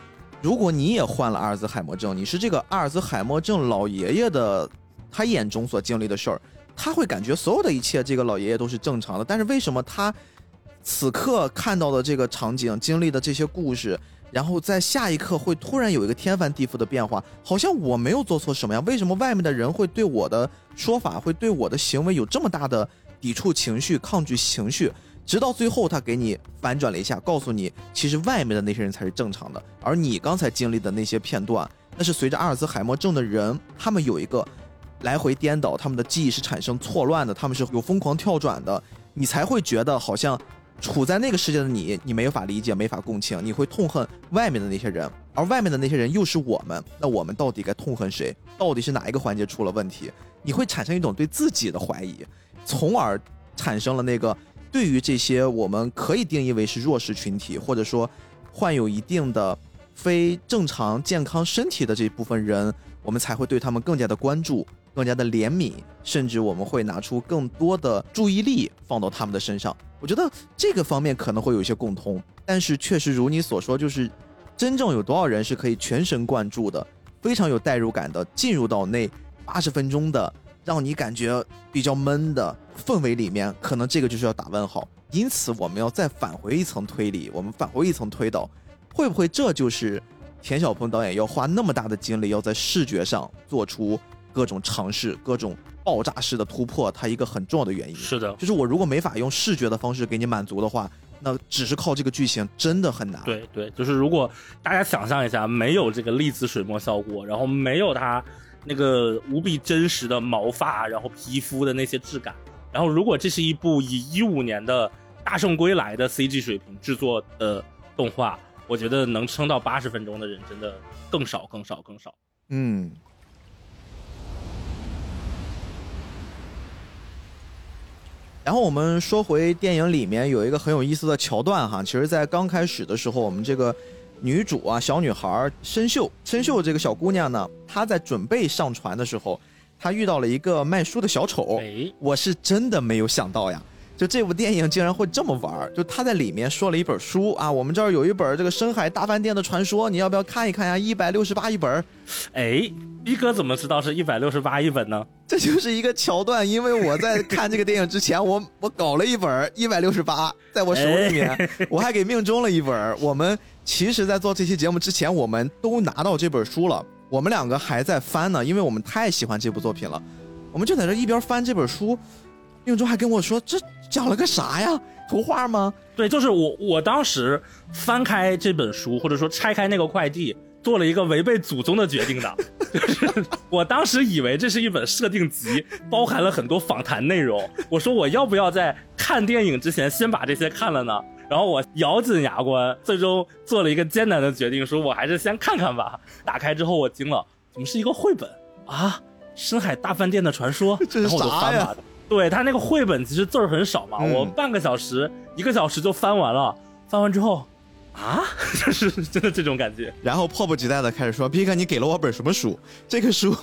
如果你也患了阿尔兹海默症，你是这个阿尔兹海默症老爷爷的他眼中所经历的事儿，他会感觉所有的一切这个老爷爷都是正常的，但是为什么他？此刻看到的这个场景，经历的这些故事，然后在下一刻会突然有一个天翻地覆的变化，好像我没有做错什么呀？为什么外面的人会对我的说法，会对我的行为有这么大的抵触情绪、抗拒情绪？直到最后，他给你反转了一下，告诉你，其实外面的那些人才是正常的，而你刚才经历的那些片段，那是随着阿尔兹海默症的人，他们有一个来回颠倒，他们的记忆是产生错乱的，他们是有疯狂跳转的，你才会觉得好像。处在那个世界的你，你没法理解，没法共情，你会痛恨外面的那些人，而外面的那些人又是我们，那我们到底该痛恨谁？到底是哪一个环节出了问题？你会产生一种对自己的怀疑，从而产生了那个对于这些我们可以定义为是弱势群体，或者说患有一定的非正常健康身体的这部分人，我们才会对他们更加的关注。更加的怜悯，甚至我们会拿出更多的注意力放到他们的身上。我觉得这个方面可能会有一些共通，但是确实如你所说，就是真正有多少人是可以全神贯注的、非常有代入感的进入到那八十分钟的让你感觉比较闷的氛围里面，可能这个就是要打问号。因此，我们要再返回一层推理，我们返回一层推导，会不会这就是田小鹏导演要花那么大的精力，要在视觉上做出？各种尝试，各种爆炸式的突破，它一个很重要的原因是的，就是我如果没法用视觉的方式给你满足的话，那只是靠这个剧情真的很难。对对，就是如果大家想象一下，没有这个粒子水墨效果，然后没有它那个无比真实的毛发，然后皮肤的那些质感，然后如果这是一部以一五年的大圣归来的 CG 水平制作的动画，我觉得能撑到八十分钟的人真的更少更少更少。嗯。然后我们说回电影里面有一个很有意思的桥段哈，其实，在刚开始的时候，我们这个女主啊，小女孩申秀，申秀这个小姑娘呢，她在准备上船的时候，她遇到了一个卖书的小丑，我是真的没有想到呀。就这部电影竟然会这么玩儿！就她在里面说了一本书啊，我们这儿有一本这个深海大饭店的传说，你要不要看一看呀？一百六十八一本。哎，一哥怎么知道是一百六十八一本呢？这就是一个桥段，因为我在看这个电影之前，我 我搞了一本一百六十八，在我手里面，我还给命中了一本。我们其实，在做这期节目之前，我们都拿到这本书了，我们两个还在翻呢，因为我们太喜欢这部作品了，我们就在这一边翻这本书。命中还跟我说：“这讲了个啥呀？图画吗？”对，就是我。我当时翻开这本书，或者说拆开那个快递，做了一个违背祖宗的决定的。就是我当时以为这是一本设定集，包含了很多访谈内容。我说我要不要在看电影之前先把这些看了呢？然后我咬紧牙关，最终做了一个艰难的决定，说我还是先看看吧。打开之后我惊了，怎么是一个绘本啊？深海大饭店的传说，这是啥呀？对他那个绘本其实字儿很少嘛，我半个小时一个小时就翻完了。翻完之后，啊，就是真的这种感觉。然后迫不及待的开始说：“皮克，你给了我本什么书？这个书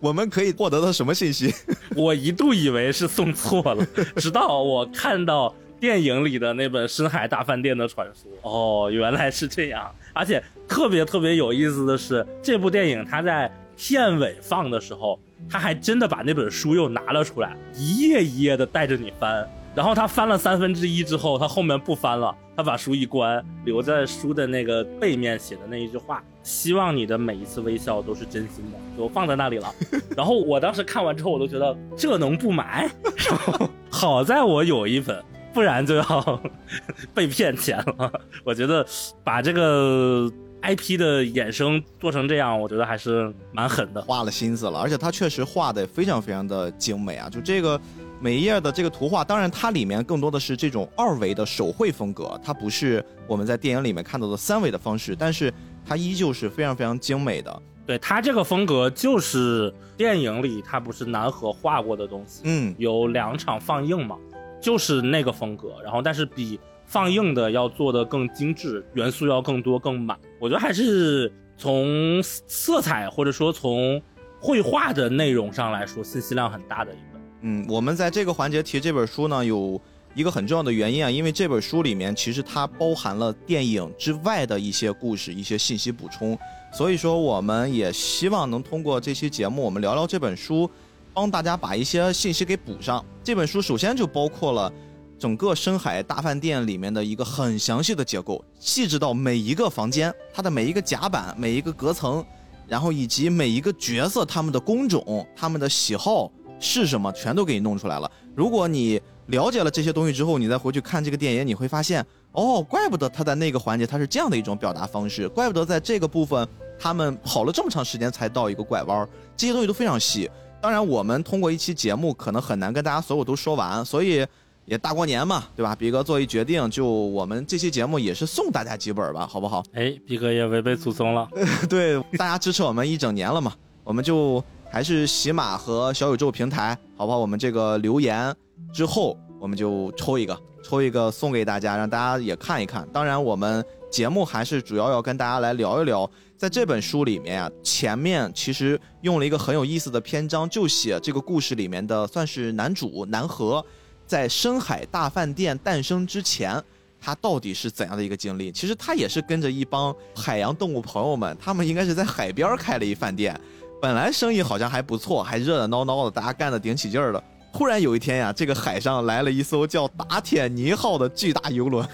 我们可以获得到什么信息？” 我一度以为是送错了，直到我看到电影里的那本《深海大饭店的传说》，哦，原来是这样。而且特别特别有意思的是，这部电影它在片尾放的时候，他还真的把那本书又拿了出来，一页一页的带着你翻。然后他翻了三分之一之后，他后面不翻了，他把书一关，留在书的那个背面写的那一句话：“希望你的每一次微笑都是真心的。”就放在那里了。然后我当时看完之后，我都觉得这能不买？然 后好在我有一本，不然就要 被骗钱了。我觉得把这个 IP 的衍生做成这样，我觉得还是蛮狠的，花了心思了。而且他确实画的非常非常的精美啊！就这个。每一页的这个图画，当然它里面更多的是这种二维的手绘风格，它不是我们在电影里面看到的三维的方式，但是它依旧是非常非常精美的。对它这个风格，就是电影里它不是南河画过的东西，嗯，有两场放映嘛，就是那个风格，然后但是比放映的要做的更精致，元素要更多更满。我觉得还是从色彩或者说从绘画的内容上来说，信息量很大的一个。嗯，我们在这个环节提这本书呢，有一个很重要的原因啊，因为这本书里面其实它包含了电影之外的一些故事、一些信息补充，所以说我们也希望能通过这期节目，我们聊聊这本书，帮大家把一些信息给补上。这本书首先就包括了整个深海大饭店里面的一个很详细的结构，细致到每一个房间，它的每一个甲板、每一个隔层，然后以及每一个角色他们的工种、他们的喜好。是什么，全都给你弄出来了。如果你了解了这些东西之后，你再回去看这个电影，你会发现，哦，怪不得他在那个环节他是这样的一种表达方式，怪不得在这个部分他们跑了这么长时间才到一个拐弯，这些东西都非常细。当然，我们通过一期节目可能很难跟大家所有都说完，所以也大过年嘛，对吧？比哥做一决定，就我们这期节目也是送大家几本吧，好不好？哎，比哥也违背 祖宗了。对，大家支持我们一整年了嘛，我们就。还是喜马和小宇宙平台，好不好？我们这个留言之后，我们就抽一个，抽一个送给大家，让大家也看一看。当然，我们节目还是主要要跟大家来聊一聊，在这本书里面啊，前面其实用了一个很有意思的篇章，就写这个故事里面的算是男主南河，在深海大饭店诞生之前，他到底是怎样的一个经历？其实他也是跟着一帮海洋动物朋友们，他们应该是在海边开了一饭店。本来生意好像还不错，还热热闹闹的，大家干的顶起劲儿了。突然有一天呀，这个海上来了一艘叫“打铁尼号”的巨大游轮。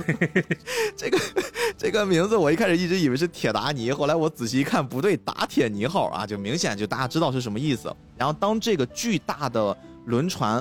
这个这个名字我一开始一直以为是铁达尼，后来我仔细一看，不对，“打铁尼号”啊，就明显就大家知道是什么意思。然后当这个巨大的轮船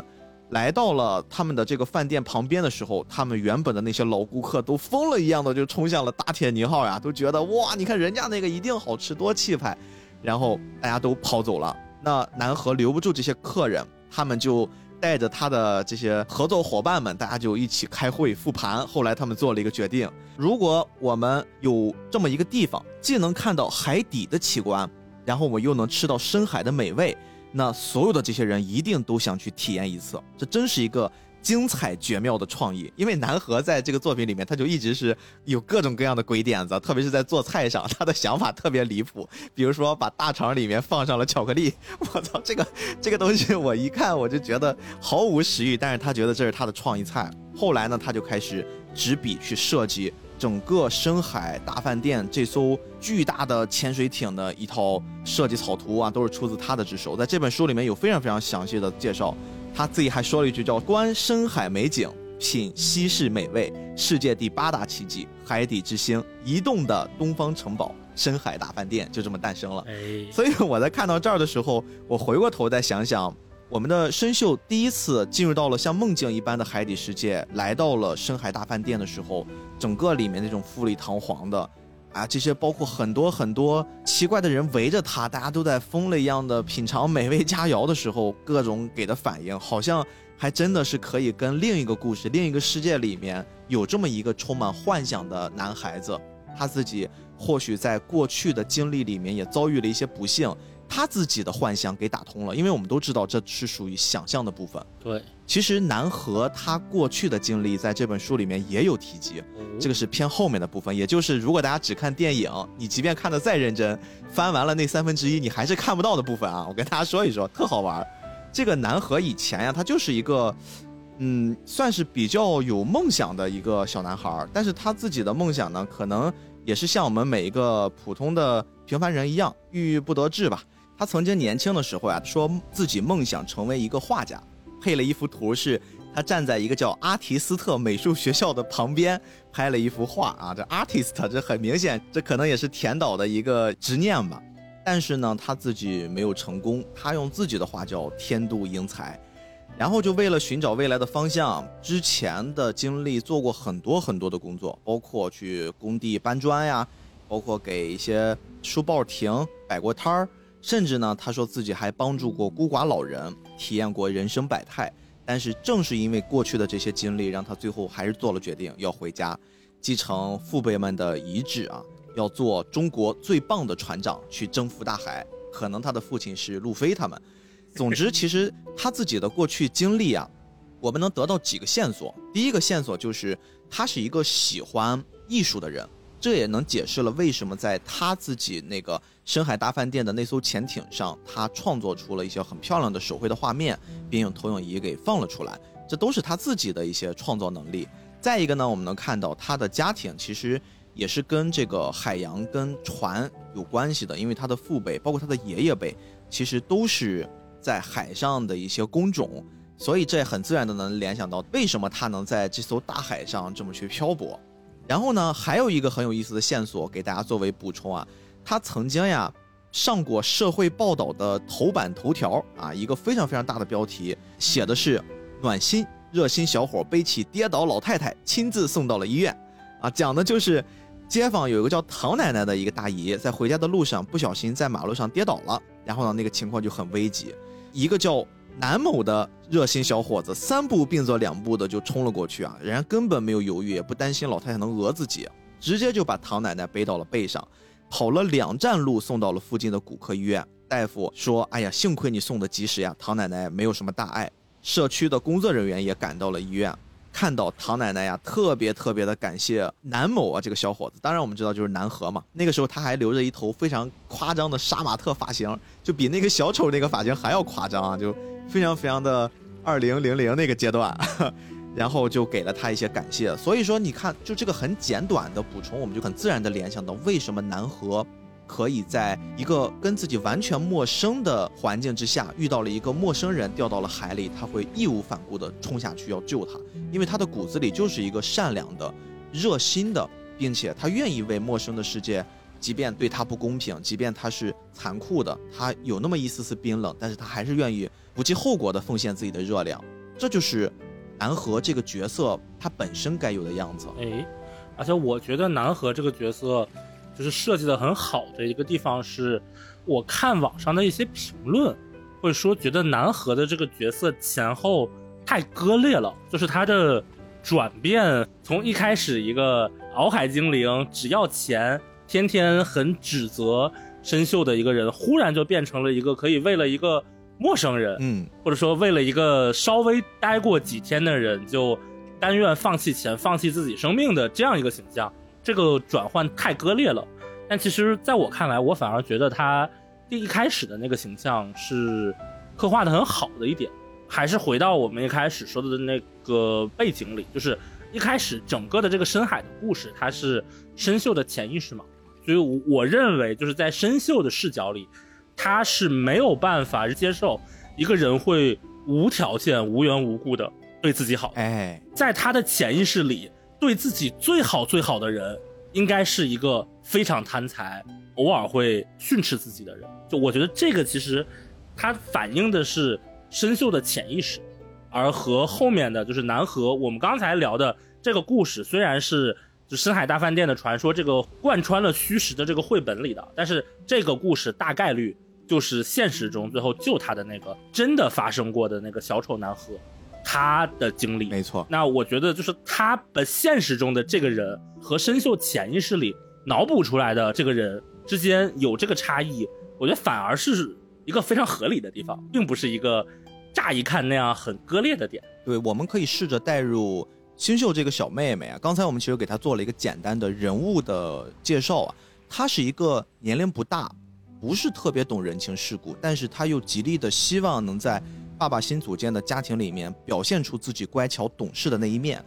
来到了他们的这个饭店旁边的时候，他们原本的那些老顾客都疯了一样的就冲向了“打铁尼号”呀，都觉得哇，你看人家那个一定好吃，多气派。然后大家都跑走了，那南河留不住这些客人，他们就带着他的这些合作伙伴们，大家就一起开会复盘。后来他们做了一个决定：如果我们有这么一个地方，既能看到海底的奇观，然后我们又能吃到深海的美味，那所有的这些人一定都想去体验一次。这真是一个。精彩绝妙的创意，因为南河在这个作品里面，他就一直是有各种各样的鬼点子，特别是在做菜上，他的想法特别离谱。比如说把大肠里面放上了巧克力，我操，这个这个东西我一看我就觉得毫无食欲，但是他觉得这是他的创意菜。后来呢，他就开始执笔去设计整个深海大饭店这艘巨大的潜水艇的一套设计草图啊，都是出自他的之手。在这本书里面有非常非常详细的介绍。他自己还说了一句叫“观深海美景，品西式美味，世界第八大奇迹，海底之星，移动的东方城堡，深海大饭店”，就这么诞生了。哎，所以我在看到这儿的时候，我回过头再想想，我们的申秀第一次进入到了像梦境一般的海底世界，来到了深海大饭店的时候，整个里面那种富丽堂皇的。啊，这些包括很多很多奇怪的人围着他，大家都在疯了一样的品尝美味佳肴的时候，各种给的反应，好像还真的是可以跟另一个故事、另一个世界里面有这么一个充满幻想的男孩子，他自己或许在过去的经历里面也遭遇了一些不幸，他自己的幻想给打通了，因为我们都知道这是属于想象的部分。对，其实南河他过去的经历在这本书里面也有提及，这个是偏后面的部分，也就是如果大家只看电影，你即便看的再认真，翻完了那三分之一，你还是看不到的部分啊。我跟大家说一说，特好玩。这个南河以前呀，他就是一个，嗯，算是比较有梦想的一个小男孩，但是他自己的梦想呢，可能也是像我们每一个普通的平凡人一样，郁郁不得志吧。他曾经年轻的时候呀，说自己梦想成为一个画家。配了一幅图，是他站在一个叫阿提斯特美术学校的旁边拍了一幅画啊。这 artist 这很明显，这可能也是田岛的一个执念吧。但是呢，他自己没有成功。他用自己的话叫天妒英才，然后就为了寻找未来的方向，之前的经历做过很多很多的工作，包括去工地搬砖呀，包括给一些书报亭摆过摊儿。甚至呢，他说自己还帮助过孤寡老人，体验过人生百态。但是正是因为过去的这些经历，让他最后还是做了决定，要回家，继承父辈们的遗志啊，要做中国最棒的船长，去征服大海。可能他的父亲是路飞他们。总之，其实他自己的过去经历啊，我们能得到几个线索。第一个线索就是他是一个喜欢艺术的人。这也能解释了为什么在他自己那个深海大饭店的那艘潜艇上，他创作出了一些很漂亮的手绘的画面，并用投影仪给放了出来。这都是他自己的一些创造能力。再一个呢，我们能看到他的家庭其实也是跟这个海洋、跟船有关系的，因为他的父辈，包括他的爷爷辈，其实都是在海上的一些工种，所以这很自然的能联想到为什么他能在这艘大海上这么去漂泊。然后呢，还有一个很有意思的线索给大家作为补充啊，他曾经呀上过社会报道的头版头条啊，一个非常非常大的标题，写的是暖心热心小伙背起跌倒老太太亲自送到了医院，啊，讲的就是街坊有一个叫唐奶奶的一个大姨，在回家的路上不小心在马路上跌倒了，然后呢那个情况就很危急，一个叫。南某的热心小伙子三步并作两步的就冲了过去啊！人家根本没有犹豫，也不担心老太太能讹自己，直接就把唐奶奶背到了背上，跑了两站路送到了附近的骨科医院。大夫说：“哎呀，幸亏你送的及时呀，唐奶奶没有什么大碍。”社区的工作人员也赶到了医院。看到唐奶奶呀，特别特别的感谢南某啊这个小伙子。当然我们知道就是南河嘛。那个时候他还留着一头非常夸张的杀马特发型，就比那个小丑那个发型还要夸张啊，就非常非常的二零零零那个阶段。然后就给了他一些感谢。所以说你看，就这个很简短的补充，我们就很自然的联想到为什么南河。可以在一个跟自己完全陌生的环境之下，遇到了一个陌生人掉到了海里，他会义无反顾地冲下去要救他，因为他的骨子里就是一个善良的、热心的，并且他愿意为陌生的世界，即便对他不公平，即便他是残酷的，他有那么一丝丝冰冷，但是他还是愿意不计后果地奉献自己的热量。这就是南河这个角色他本身该有的样子。哎，而且我觉得南河这个角色。就是设计的很好的一个地方是，我看网上的一些评论，会说觉得南河的这个角色前后太割裂了，就是他的转变从一开始一个敖海精灵只要钱，天天很指责生锈的一个人，忽然就变成了一个可以为了一个陌生人，嗯，或者说为了一个稍微待过几天的人，就甘愿放弃钱、放弃自己生命的这样一个形象。这个转换太割裂了，但其实在我看来，我反而觉得他第一开始的那个形象是刻画的很好的一点。还是回到我们一开始说的那个背景里，就是一开始整个的这个深海的故事，它是深秀的潜意识嘛，所以我认为就是在深秀的视角里，他是没有办法接受一个人会无条件、无缘无故的对自己好。哎，在他的潜意识里。对自己最好最好的人，应该是一个非常贪财、偶尔会训斥自己的人。就我觉得这个其实，它反映的是生锈的潜意识，而和后面的就是南河，我们刚才聊的这个故事，虽然是就深海大饭店的传说这个贯穿了虚实的这个绘本里的，但是这个故事大概率就是现实中最后救他的那个真的发生过的那个小丑男和。他的经历没错，那我觉得就是他本现实中的这个人和深秀潜意识里脑补出来的这个人之间有这个差异，我觉得反而是一个非常合理的地方，并不是一个乍一看那样很割裂的点。对，我们可以试着带入新秀这个小妹妹啊。刚才我们其实给她做了一个简单的人物的介绍啊，她是一个年龄不大，不是特别懂人情世故，但是她又极力的希望能在爸爸新组建的家庭里面表现出自己乖巧懂事的那一面。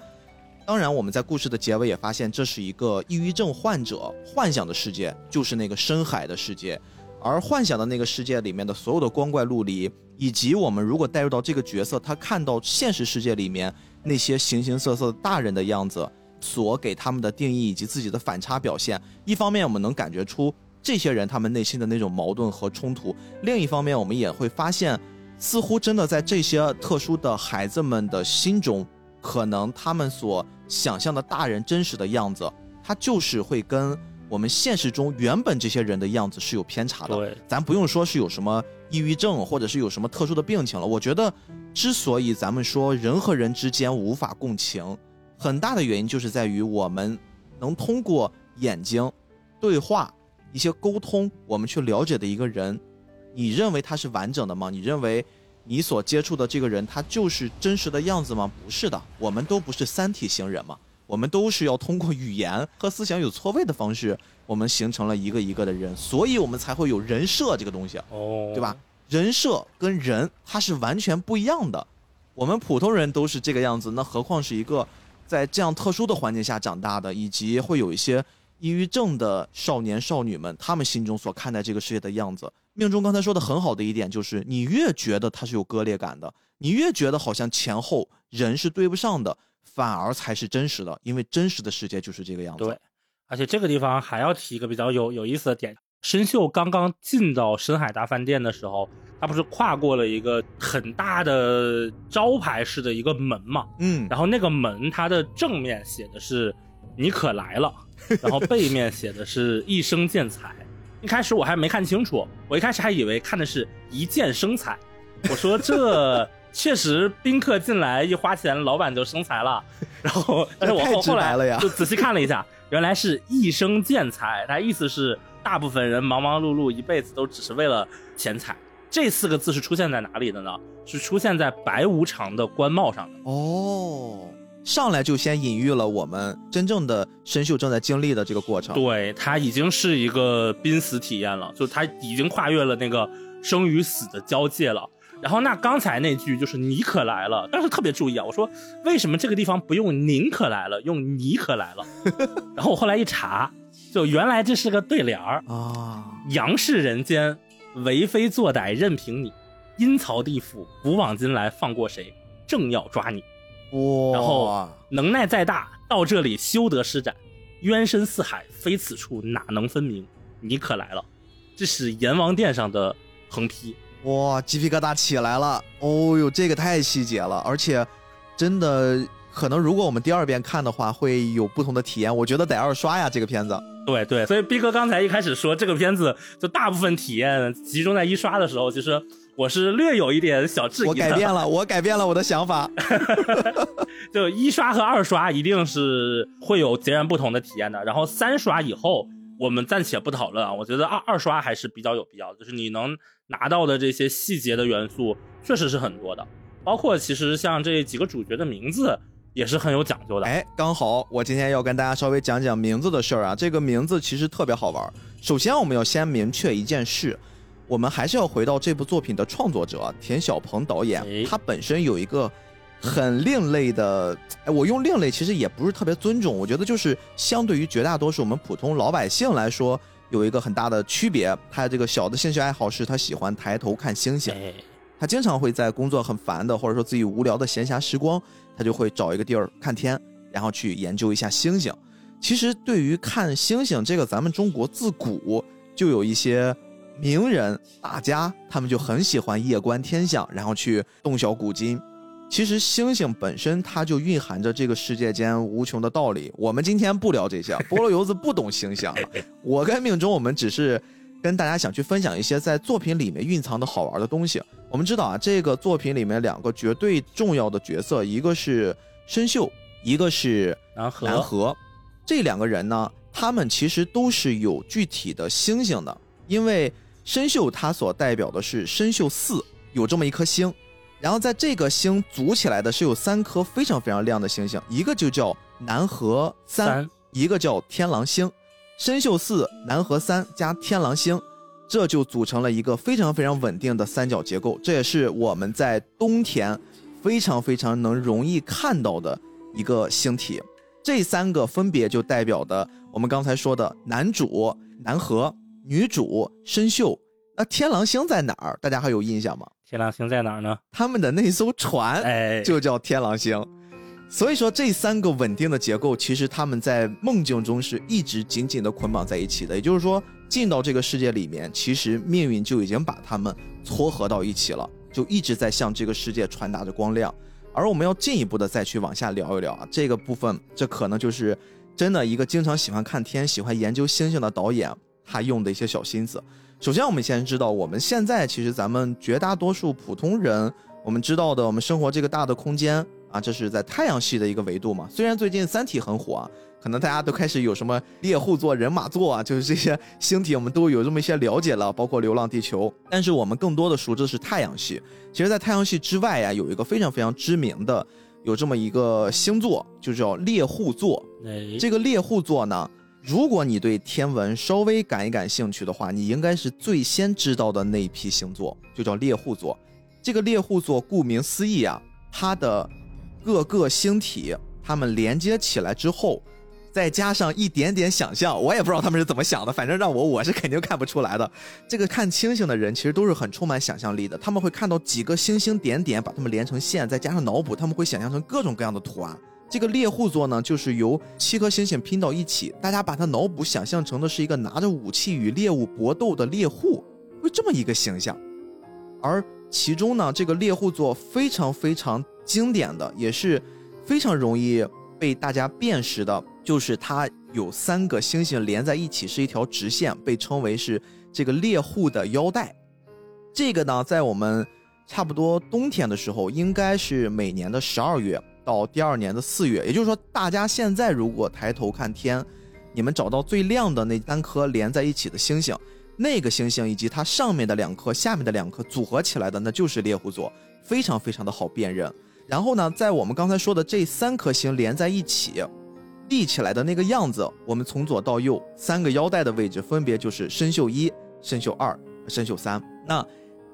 当然，我们在故事的结尾也发现，这是一个抑郁症患者幻想的世界，就是那个深海的世界。而幻想的那个世界里面的所有的光怪陆离，以及我们如果带入到这个角色，他看到现实世界里面那些形形色色的大人的样子，所给他们的定义以及自己的反差表现，一方面我们能感觉出这些人他们内心的那种矛盾和冲突，另一方面我们也会发现，似乎真的在这些特殊的孩子们的心中。可能他们所想象的大人真实的样子，他就是会跟我们现实中原本这些人的样子是有偏差的。对，咱不用说是有什么抑郁症，或者是有什么特殊的病情了。我觉得，之所以咱们说人和人之间无法共情，很大的原因就是在于我们能通过眼睛对话一些沟通，我们去了解的一个人，你认为他是完整的吗？你认为？你所接触的这个人，他就是真实的样子吗？不是的，我们都不是三体型人嘛，我们都是要通过语言和思想有错位的方式，我们形成了一个一个的人，所以我们才会有人设这个东西，哦，对吧？人设跟人他是完全不一样的，我们普通人都是这个样子，那何况是一个在这样特殊的环境下长大的，以及会有一些抑郁症的少年少女们，他们心中所看待这个世界的样子。命中刚才说的很好的一点就是，你越觉得它是有割裂感的，你越觉得好像前后人是对不上的，反而才是真实的，因为真实的世界就是这个样子。对，而且这个地方还要提一个比较有有意思的点，申秀刚刚进到深海大饭店的时候，他不是跨过了一个很大的招牌式的一个门嘛？嗯，然后那个门它的正面写的是“你可来了 ”，然后背面写的是一生见财。一开始我还没看清楚，我一开始还以为看的是一见生财，我说这确实宾客进来一花钱，老板就生财了。然后，但是我后后来就仔细看了一下，原来是一生见财，他意思是大部分人忙忙碌碌一辈子都只是为了钱财。这四个字是出现在哪里的呢？是出现在白无常的官帽上的。哦。上来就先隐喻了我们真正的申秀正在经历的这个过程，对他已经是一个濒死体验了，就他已经跨越了那个生与死的交界了。然后那刚才那句就是你可来了，当时特别注意啊，我说为什么这个地方不用您可来了，用你可来了？然后我后来一查，就原来这是个对联儿啊，杨氏人间为非作歹任凭你，阴曹地府古往今来放过谁？正要抓你。哇！然后能耐再大，到这里休得施展。冤深似海，非此处哪能分明？你可来了，这是阎王殿上的横批。哇，鸡皮疙瘩起来了！哦呦，这个太细节了，而且真的可能，如果我们第二遍看的话，会有不同的体验。我觉得得二刷呀，这个片子。对对，所以逼哥刚才一开始说这个片子，就大部分体验集中在一刷的时候，其实。我是略有一点小质疑，我改变了，我改变了我的想法。就一刷和二刷一定是会有截然不同的体验的。然后三刷以后，我们暂且不讨论啊。我觉得二二刷还是比较有必要的，就是你能拿到的这些细节的元素确实是很多的，包括其实像这几个主角的名字也是很有讲究的。哎，刚好我今天要跟大家稍微讲讲名字的事儿啊。这个名字其实特别好玩。首先，我们要先明确一件事。我们还是要回到这部作品的创作者田小鹏导演，他本身有一个很另类的，哎，我用另类其实也不是特别尊重，我觉得就是相对于绝大多数我们普通老百姓来说，有一个很大的区别。他这个小的兴趣爱好是他喜欢抬头看星星，他经常会在工作很烦的或者说自己无聊的闲暇时光，他就会找一个地儿看天，然后去研究一下星星。其实对于看星星这个，咱们中国自古就有一些。名人大家，他们就很喜欢夜观天象，然后去洞晓古今。其实星星本身它就蕴含着这个世界间无穷的道理。我们今天不聊这些，菠萝油子不懂星象。我跟命中，我们只是跟大家想去分享一些在作品里面蕴藏的好玩的东西。我们知道啊，这个作品里面两个绝对重要的角色，一个是申秀，一个是南河。南河这两个人呢，他们其实都是有具体的星星的，因为。参宿它所代表的是参宿四，有这么一颗星，然后在这个星组起来的是有三颗非常非常亮的星星，一个就叫南河三，三一个叫天狼星。参宿四、南河三加天狼星，这就组成了一个非常非常稳定的三角结构。这也是我们在冬天非常非常能容易看到的一个星体。这三个分别就代表的我们刚才说的男主南河，女主参宿。那天狼星在哪儿？大家还有印象吗？天狼星在哪儿呢？他们的那艘船哎，就叫天狼星。所以说，这三个稳定的结构，其实他们在梦境中是一直紧紧的捆绑在一起的。也就是说，进到这个世界里面，其实命运就已经把他们撮合到一起了，就一直在向这个世界传达着光亮。而我们要进一步的再去往下聊一聊啊，这个部分，这可能就是真的一个经常喜欢看天、喜欢研究星星的导演他用的一些小心思。首先，我们先知道，我们现在其实咱们绝大多数普通人，我们知道的，我们生活这个大的空间啊，这是在太阳系的一个维度嘛。虽然最近《三体》很火啊，可能大家都开始有什么猎户座、人马座啊，就是这些星体，我们都有这么一些了解了，包括《流浪地球》。但是我们更多的熟知的是太阳系。其实，在太阳系之外呀，有一个非常非常知名的，有这么一个星座，就叫猎户座。哎，这个猎户座呢，如果你对天文稍微感一感兴趣的话，你应该是最先知道的那一批星座，就叫猎户座。这个猎户座顾名思义啊，它的各个星体它们连接起来之后，再加上一点点想象，我也不知道他们是怎么想的，反正让我我是肯定看不出来的。这个看星星的人其实都是很充满想象力的，他们会看到几个星星点点，把它们连成线，再加上脑补，他们会想象成各种各样的图案。这个猎户座呢，就是由七颗星星拼到一起，大家把它脑补想象成的是一个拿着武器与猎物搏斗的猎户，就这么一个形象。而其中呢，这个猎户座非常非常经典的，也是非常容易被大家辨识的，就是它有三个星星连在一起是一条直线，被称为是这个猎户的腰带。这个呢，在我们差不多冬天的时候，应该是每年的十二月到第二年的四月，也就是说，大家现在如果抬头看天，你们找到最亮的那三颗连在一起的星星，那个星星以及它上面的两颗、下面的两颗组合起来的，那就是猎户座，非常非常的好辨认。然后呢，在我们刚才说的这三颗星连在一起，立起来的那个样子，我们从左到右三个腰带的位置分别就是参宿一、参宿二、参宿三。那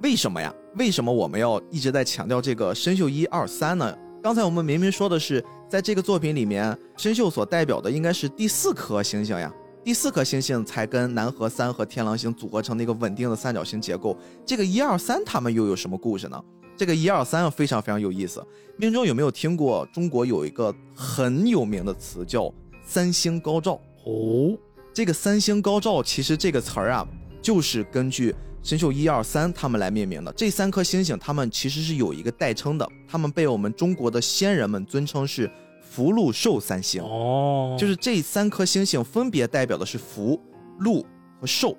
为什么呀？为什么我们要一直在强调这个参宿一二三呢？刚才我们明明说的是，在这个作品里面，参宿所代表的应该是第四颗星星呀，第四颗星星才跟南河三和天狼星组合成那个稳定的三角形结构。这个一二三他们又有什么故事呢？这个一二三非常非常有意思。命中有没有听过中国有一个很有名的词叫“三星高照”？哦，这个“三星高照”其实这个词儿啊，就是根据参宿一二三他们来命名的。这三颗星星，他们其实是有一个代称的，他们被我们中国的先人们尊称是福禄寿三星。哦，就是这三颗星星分别代表的是福、禄和寿，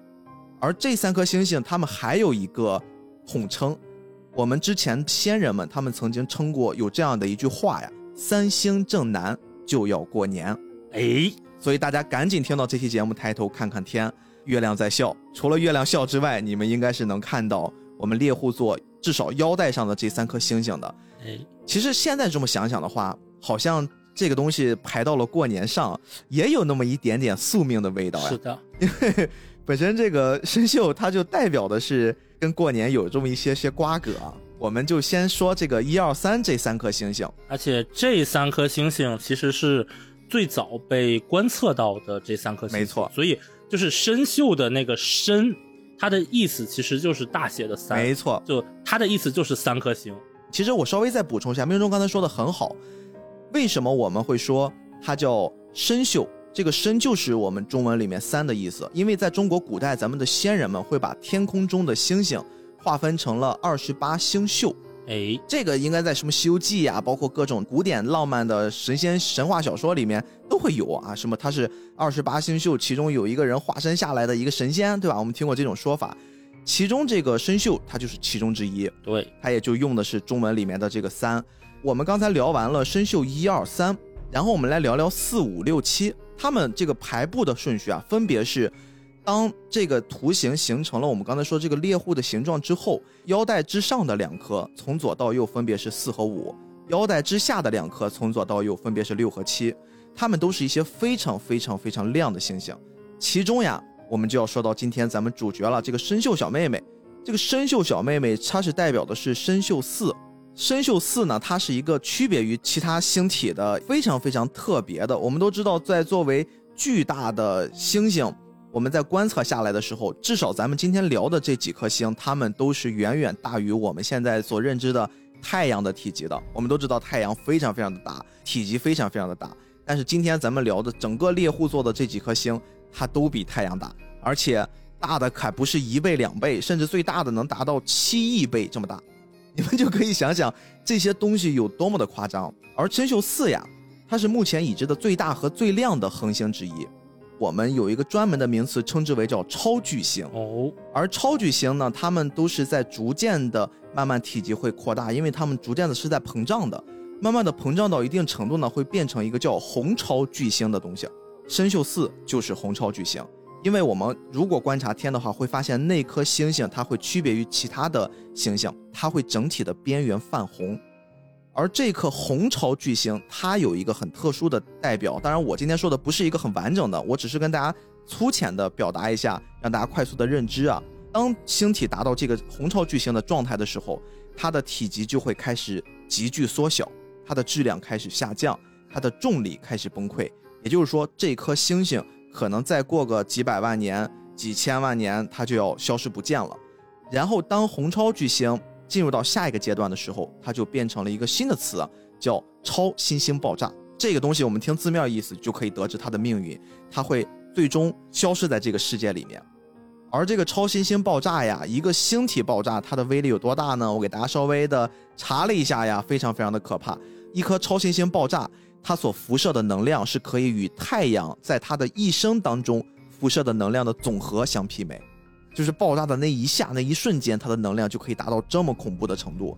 而这三颗星星他们还有一个统称。我们之前先人们他们曾经称过有这样的一句话呀：“三星正南就要过年。哎，”所以大家赶紧听到这期节目，抬头看看天，月亮在笑。除了月亮笑之外，你们应该是能看到我们猎户座至少腰带上的这三颗星星的。哎，其实现在这么想想的话，好像这个东西排到了过年上，也有那么一点点宿命的味道呀。是的，因 为本身这个生锈它就代表的是跟过年有这么一些些瓜葛啊。我们就先说这个一二三这三颗星星，而且这三颗星星其实是最早被观测到的这三颗星星，没错所以就是参宿的那个参，它的意思其实就是大写的三，没错。就它的意思就是三颗星。其实我稍微再补充一下，命中刚才说的很好。为什么我们会说它叫参宿？这个“参”就是我们中文里面“三”的意思，因为在中国古代，咱们的先人们会把天空中的星星划分成了二十八星宿。哎，这个应该在什么《西游记》呀，包括各种古典浪漫的神仙神话小说里面都会有啊。什么他是二十八星宿，其中有一个人化身下来的一个神仙，对吧？我们听过这种说法。其中这个参宿，它就是其中之一。对，它也就用的是中文里面的这个三。我们刚才聊完了参宿一二三，然后我们来聊聊四五六七，他们这个排布的顺序啊，分别是当这个图形形成了我们刚才说这个猎户的形状之后，腰带之上的两颗从左到右分别是四和五，腰带之下的两颗从左到右分别是六和七，它们都是一些非常非常非常亮的星星。其中呀，我们就要说到今天咱们主角了，这个参宿小妹妹。这个参宿小妹妹，它是代表的是参宿四。参宿四呢，它是一个区别于其他星体的非常非常特别的。我们都知道，在作为巨大的星星。我们在观测下来的时候，至少咱们今天聊的这几颗星，它们都是远远大于我们现在所认知的太阳的体积的。我们都知道太阳非常非常的大，体积非常非常的大。但是今天咱们聊的整个猎户座的这几颗星，它都比太阳大，而且大的可不是一倍两倍，甚至最大的能达到七亿倍这么大。你们就可以想想这些东西有多么的夸张。而参宿四呀，它是目前已知的最大和最亮的恒星之一。我们有一个专门的名词，称之为叫超巨星哦。而超巨星呢，它们都是在逐渐的慢慢体积会扩大，因为它们逐渐的是在膨胀的，慢慢的膨胀到一定程度呢，会变成一个叫红超巨星的东西。参宿四就是红超巨星，因为我们如果观察天的话，会发现那颗星星它会区别于其他的星星，它会整体的边缘泛红。而这颗红超巨星，它有一个很特殊的代表。当然，我今天说的不是一个很完整的，我只是跟大家粗浅的表达一下，让大家快速的认知啊。当星体达到这个红超巨星的状态的时候，它的体积就会开始急剧缩小，它的质量开始下降，它的重力开始崩溃。也就是说，这颗星星可能再过个几百万年、几千万年，它就要消失不见了。然后，当红超巨星进入到下一个阶段的时候，它就变成了一个新的词，叫超新星爆炸。这个东西我们听字面意思就可以得知它的命运，它会最终消失在这个世界里面。而这个超新星爆炸呀，一个星体爆炸，它的威力有多大呢？我给大家稍微的查了一下呀，非常非常的可怕。一颗超新星爆炸，它所辐射的能量是可以与太阳在它的一生当中辐射的能量的总和相媲美。就是爆炸的那一下，那一瞬间，它的能量就可以达到这么恐怖的程度。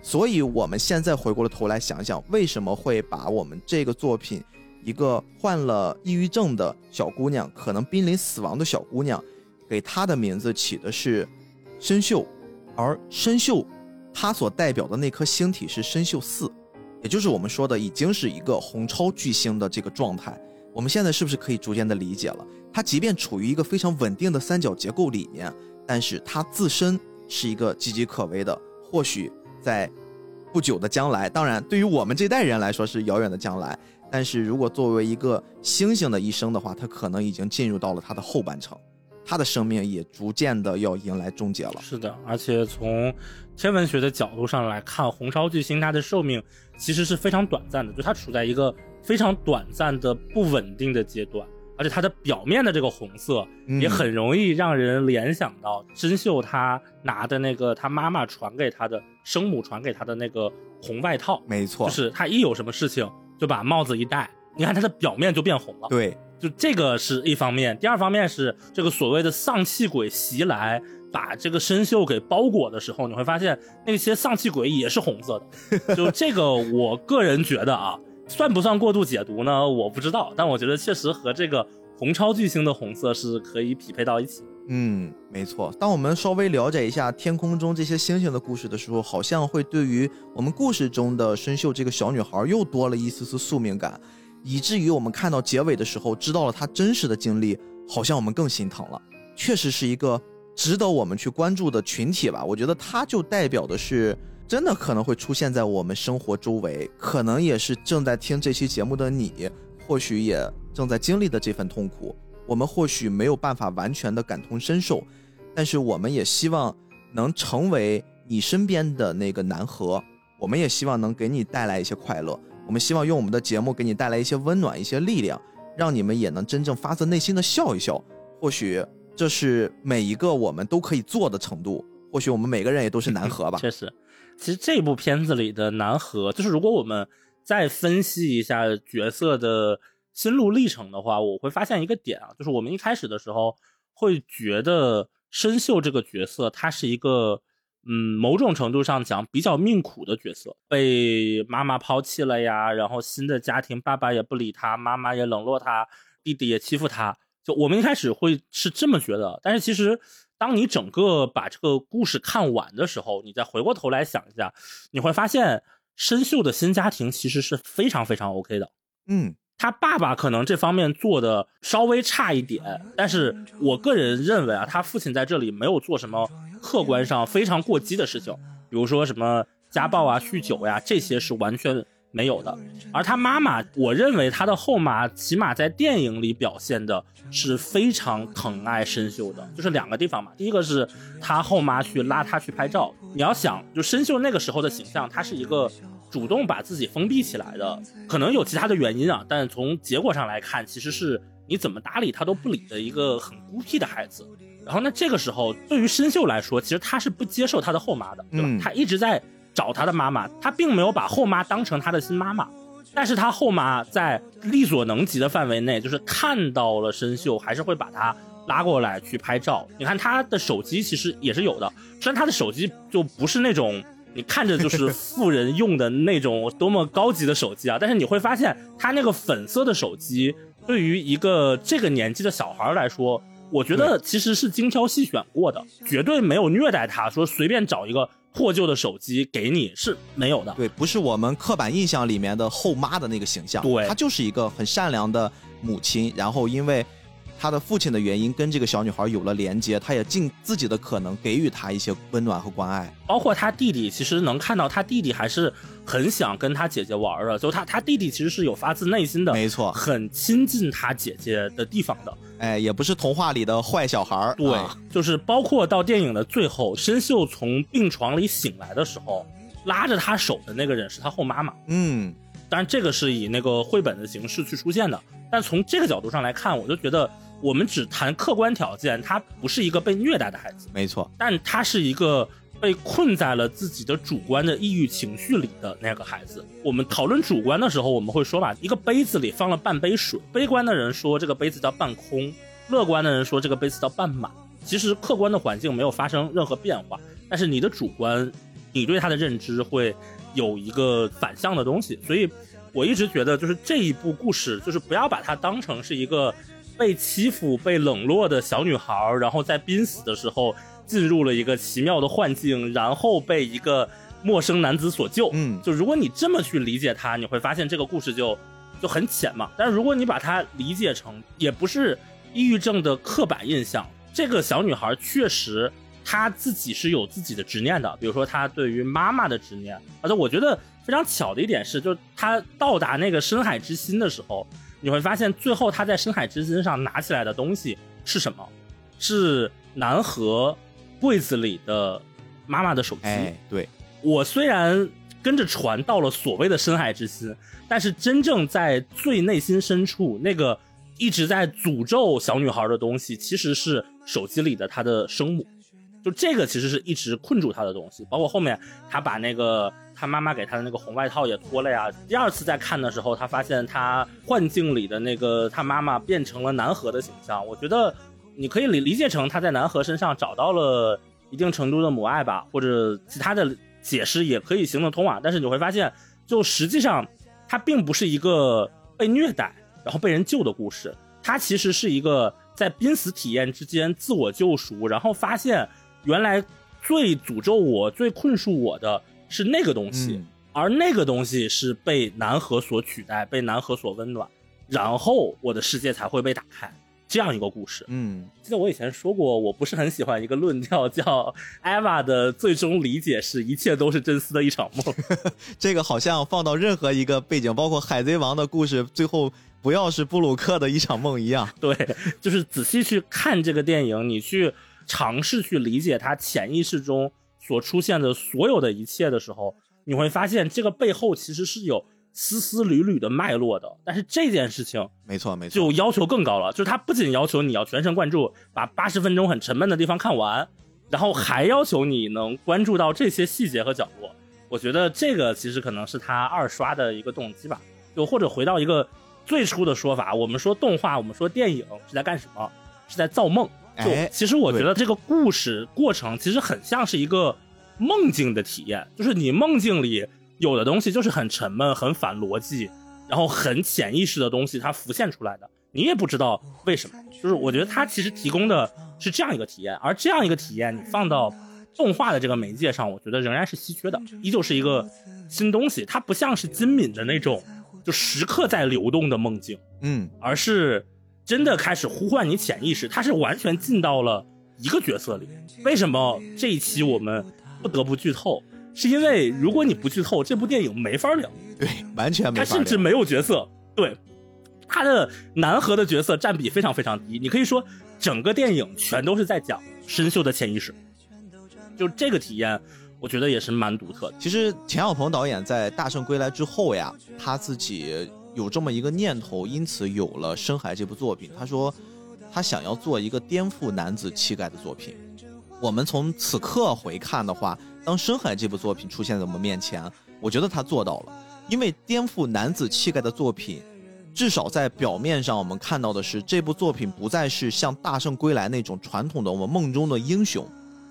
所以，我们现在回过了头来想想，为什么会把我们这个作品，一个患了抑郁症的小姑娘，可能濒临死亡的小姑娘，给她的名字起的是参宿，而参宿，它所代表的那颗星体是参宿四，也就是我们说的已经是一个红超巨星的这个状态。我们现在是不是可以逐渐的理解了？它即便处于一个非常稳定的三角结构里面，但是它自身是一个岌岌可危的。或许在不久的将来，当然对于我们这代人来说是遥远的将来，但是如果作为一个星星的一生的话，它可能已经进入到了它的后半程，它的生命也逐渐的要迎来终结了。是的，而且从天文学的角度上来看，红超巨星它的寿命其实是非常短暂的，就它处在一个非常短暂的不稳定的阶段。而且它的表面的这个红色也很容易让人联想到真秀他拿的那个他妈妈传给他的生母传给他的那个红外套，没错，就是他一有什么事情就把帽子一戴，你看他的表面就变红了。对，就这个是一方面，第二方面是这个所谓的丧气鬼袭来，把这个生锈给包裹的时候，你会发现那些丧气鬼也是红色的。就这个，我个人觉得啊。算不算过度解读呢？我不知道，但我觉得确实和这个红超巨星的红色是可以匹配到一起。嗯，没错。当我们稍微了解一下天空中这些星星的故事的时候，好像会对于我们故事中的申秀这个小女孩又多了一丝丝宿命感，以至于我们看到结尾的时候，知道了她真实的经历，好像我们更心疼了。确实是一个值得我们去关注的群体吧。我觉得它就代表的是。真的可能会出现在我们生活周围，可能也是正在听这期节目的你，或许也正在经历的这份痛苦。我们或许没有办法完全的感同身受，但是我们也希望能成为你身边的那个南河。我们也希望能给你带来一些快乐。我们希望用我们的节目给你带来一些温暖、一些力量，让你们也能真正发自内心的笑一笑。或许这是每一个我们都可以做的程度。或许我们每个人也都是南河吧。确实。其实这部片子里的南河，就是如果我们再分析一下角色的心路历程的话，我会发现一个点啊，就是我们一开始的时候会觉得申秀这个角色，他是一个嗯，某种程度上讲比较命苦的角色，被妈妈抛弃了呀，然后新的家庭爸爸也不理他，妈妈也冷落他，弟弟也欺负他。就我们一开始会是这么觉得，但是其实当你整个把这个故事看完的时候，你再回过头来想一下，你会发现申秀的新家庭其实是非常非常 OK 的。嗯，他爸爸可能这方面做的稍微差一点，但是我个人认为啊，他父亲在这里没有做什么客观上非常过激的事情，比如说什么家暴啊、酗酒呀，这些是完全没有的。而他妈妈，我认为他的后妈起码在电影里表现的是非常疼爱申秀的，就是两个地方嘛。第一个是他后妈去拉他去拍照，你要想，就申秀那个时候的形象，他是一个。主动把自己封闭起来的，可能有其他的原因啊，但从结果上来看，其实是你怎么搭理他都不理的一个很孤僻的孩子。然后那，这个时候对于申秀来说，其实他是不接受他的后妈的，对吧？嗯他一直在找他的妈妈，他并没有把后妈当成他的新妈妈，但是他后妈在力所能及的范围内，就是看到了申秀，还是会把他拉过来去拍照。你看他的手机其实也是有的，虽然他的手机就不是那种。你看着就是富人用的 那种多么高级的手机啊！但是你会发现，他那个粉色的手机，对于一个这个年纪的小孩来说，我觉得其实是精挑细选过的，绝对没有虐待他，说随便找一个破旧的手机给你是没有的。对，不是我们刻板印象里面的后妈的那个形象，对她就是一个很善良的母亲，然后因为她的父亲的原因跟这个小女孩有了连接，他也尽自己的可能给予她一些温暖和关爱。包括他弟弟，其实能看到他弟弟还是很想跟他姐姐玩的，就他他弟弟其实是有发自内心的，没错很亲近他姐姐的地方的。哎，也不是童话里的坏小孩儿。对，啊就是包括到电影的最后，申秀从病床里醒来的时候，拉着他手的那个人是他后妈妈。嗯，当然，这个是以那个绘本的形式去出现的。但从这个角度上来看，我就觉得我们只谈客观条件，他不是一个被虐待的孩子，没错，但他是一个被困在了自己的主观的抑郁情绪里的那个孩子。我们讨论主观的时候，我们会说吧，一个杯子里放了半杯水，悲观的人说这个杯子叫半空，乐观的人说这个杯子叫半满。其实客观的环境没有发生任何变化，但是你的主观，你对他的认知会有一个反向的东西，所以我一直觉得，就是这一部故事，就是不要把它当成是一个被欺负、被冷落的小女孩儿，然后在濒死的时候进入了一个奇妙的幻境，然后被一个陌生男子所救。嗯就如果你这么去理解它，你会发现这个故事就就很浅嘛。但是如果你把它理解成也不是抑郁症的刻板印象，这个小女孩确实她自己是有自己的执念的，比如说她对于妈妈的执念，而且我觉得非常巧的一点是，就是她到达那个深海之心的时候，你会发现最后他在深海之心上拿起来的东西是什么？是南河柜子里的妈妈的手机。哎，对，我虽然跟着船到了所谓的深海之心，但是真正在最内心深处那个一直在诅咒小女孩的东西，其实是手机里的她的生母。就这个其实是一直困住她的东西，包括后面她把那个他妈妈给他的那个红外套也脱了呀。第二次再看的时候，他发现他幻境里的那个他妈妈变成了南河的形象。我觉得你可以理理解成他在南河身上找到了一定程度的母爱吧，或者其他的解释也可以行得通啊。但是你会发现，就实际上它并不是一个被虐待然后被人救的故事，它其实是一个在濒死体验之间自我救赎，然后发现原来最诅咒我、最困束我的是那个东西，嗯而那个东西是被南河所取代，被南河所温暖，然后我的世界才会被打开。这样一个故事，嗯，记得我以前说过，我不是很喜欢一个论调，叫 Eva 的最终理解是一切都是真丝的一场梦。这个好像放到任何一个背景，包括海贼王的故事，最后不要是布鲁克的一场梦一样。对，就是仔细去看这个电影，你去尝试去理解他潜意识中所出现的所有的一切的时候，你会发现这个背后其实是有丝丝缕缕的脉络的。但是这件事情没错，没错，就要求更高了，就是它不仅要求你要全神贯注，把八十分钟很沉闷的地方看完，然后还要求你能关注到这些细节和角落。我觉得这个其实可能是他二刷的一个动机吧。就或者回到一个最初的说法，我们说动画，我们说电影是在干什么？是在造梦。就哎其实我觉得这个故事过程其实很像是一个梦境的体验，就是你梦境里有的东西就是很沉闷、很反逻辑，然后很潜意识的东西它浮现出来的。你也不知道为什么。就是我觉得它其实提供的是这样一个体验，而这样一个体验你放到动画的这个媒介上，我觉得仍然是稀缺的，依旧是一个新东西。它不像是金敏的那种就时刻在流动的梦境，嗯，而是真的开始呼唤你潜意识，它是完全进到了一个角色里。为什么这一期我们不得不剧透？是因为如果你不剧透，这部电影没法聊。对，完全没法聊他甚至没有角色，对，他的南河的角色占比非常非常低。你可以说整个电影全都是在讲深秀的潜意识，就这个体验，我觉得也是蛮独特的。其实钱小鹏导演在《大圣归来》之后呀，他自己有这么一个念头，因此有了《深海》这部作品。他说，他想要做一个颠覆男子气概的作品。我们从此刻回看的话，当《深海》这部作品出现在我们面前，我觉得他做到了。因为颠覆男子气概的作品，至少在表面上我们看到的是，这部作品不再是像《大圣归来》那种传统的我们梦中的英雄，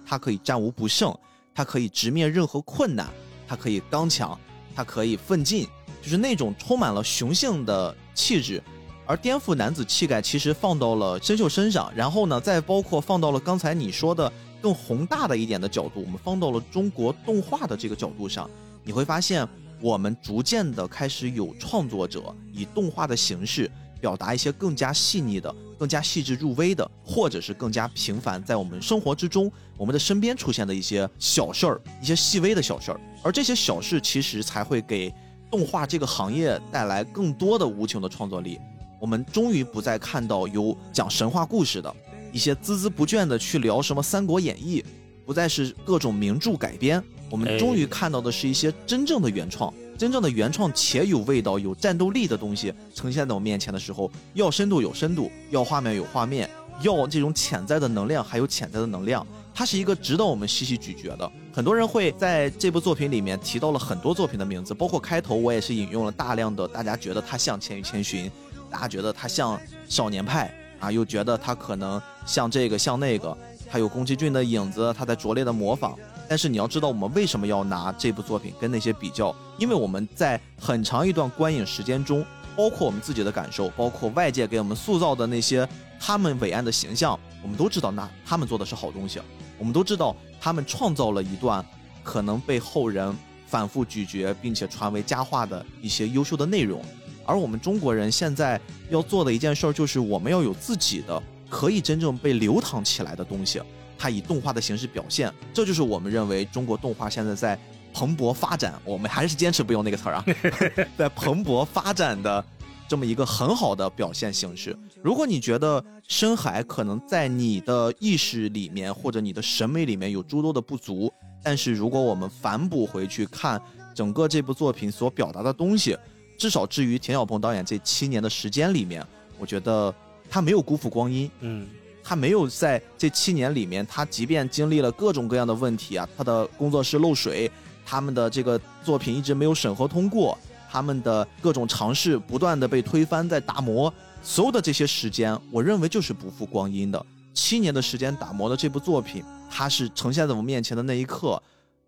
他可以战无不胜，他可以直面任何困难，他可以刚强，他可以奋进，就是那种充满了雄性的气质。而颠覆男子气概其实放到了申秀身上，然后呢，再包括放到了刚才你说的更宏大的一点的角度，我们放到了中国动画的这个角度上，你会发现。我们逐渐的开始有创作者以动画的形式表达一些更加细腻的、更加细致入微的，或者是更加平凡，在我们生活之中、我们的身边出现的一些小事儿、一些细微的小事儿。而这些小事其实才会给动画这个行业带来更多的无穷的创作力。我们终于不再看到有讲神话故事的一些孜孜不倦的去聊什么《三国演义》，不再是各种名著改编。我们终于看到的是一些真正的原创，真正的原创且有味道、有战斗力的东西呈现在我面前的时候，要深度有深度，要画面有画面，要这种潜在的能量还有潜在的能量，它是一个值得我们细细咀嚼的。很多人会在这部作品里面提到了很多作品的名字，包括开头我也是引用了大量的大家觉得它像《千与千寻》，大家觉得它像《少年派》啊，又觉得它可能像这个像那个，它有宫崎骏的影子，它在拙劣的模仿。但是你要知道，我们为什么要拿这部作品跟那些比较？因为我们在很长一段观影时间中，包括我们自己的感受，包括外界给我们塑造的那些他们伟岸的形象，我们都知道，那他们做的是好东西。我们都知道，他们创造了一段可能被后人反复咀嚼并且传为佳话的一些优秀的内容。而我们中国人现在要做的一件事儿，就是我们要有自己的可以真正被流淌起来的东西。它以动画的形式表现，这就是我们认为中国动画现在在蓬勃发展。我们还是坚持不用那个词儿啊，在蓬勃发展的这么一个很好的表现形式。如果你觉得深海可能在你的意识里面或者你的审美里面有诸多的不足，但是如果我们反哺回去看整个这部作品所表达的东西，至少至于田晓鹏导演这七年的时间里面，我觉得他没有辜负光阴。嗯。他没有在这七年里面，他即便经历了各种各样的问题啊，他的工作室漏水，他们的这个作品一直没有审核通过，他们的各种尝试不断的被推翻，在打磨，所有的这些时间，我认为就是不负光阴的。七年的时间打磨的这部作品，它是呈现在我面前的那一刻，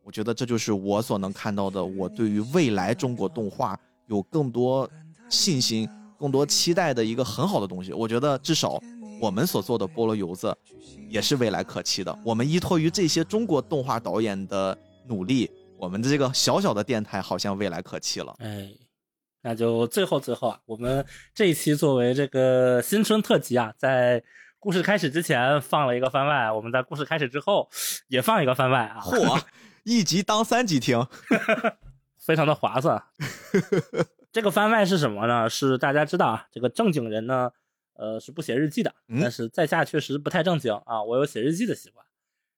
我觉得这就是我所能看到的，我对于未来中国动画有更多信心、更多期待的一个很好的东西。我觉得至少。我们所做的菠萝油子，也是未来可期的。我们依托于这些中国动画导演的努力，我们的这个小小的电台好像未来可期了。哎，那就最后最后啊，我们这一期作为这个新春特辑啊，在故事开始之前放了一个番外，我们在故事开始之后也放一个番外啊。嚯，一集当三集听，非常的划算。这个番外是什么呢？是大家知道啊，这个正经人呢。呃，是不写日记的，但是在下确实不太正经啊。我有写日记的习惯，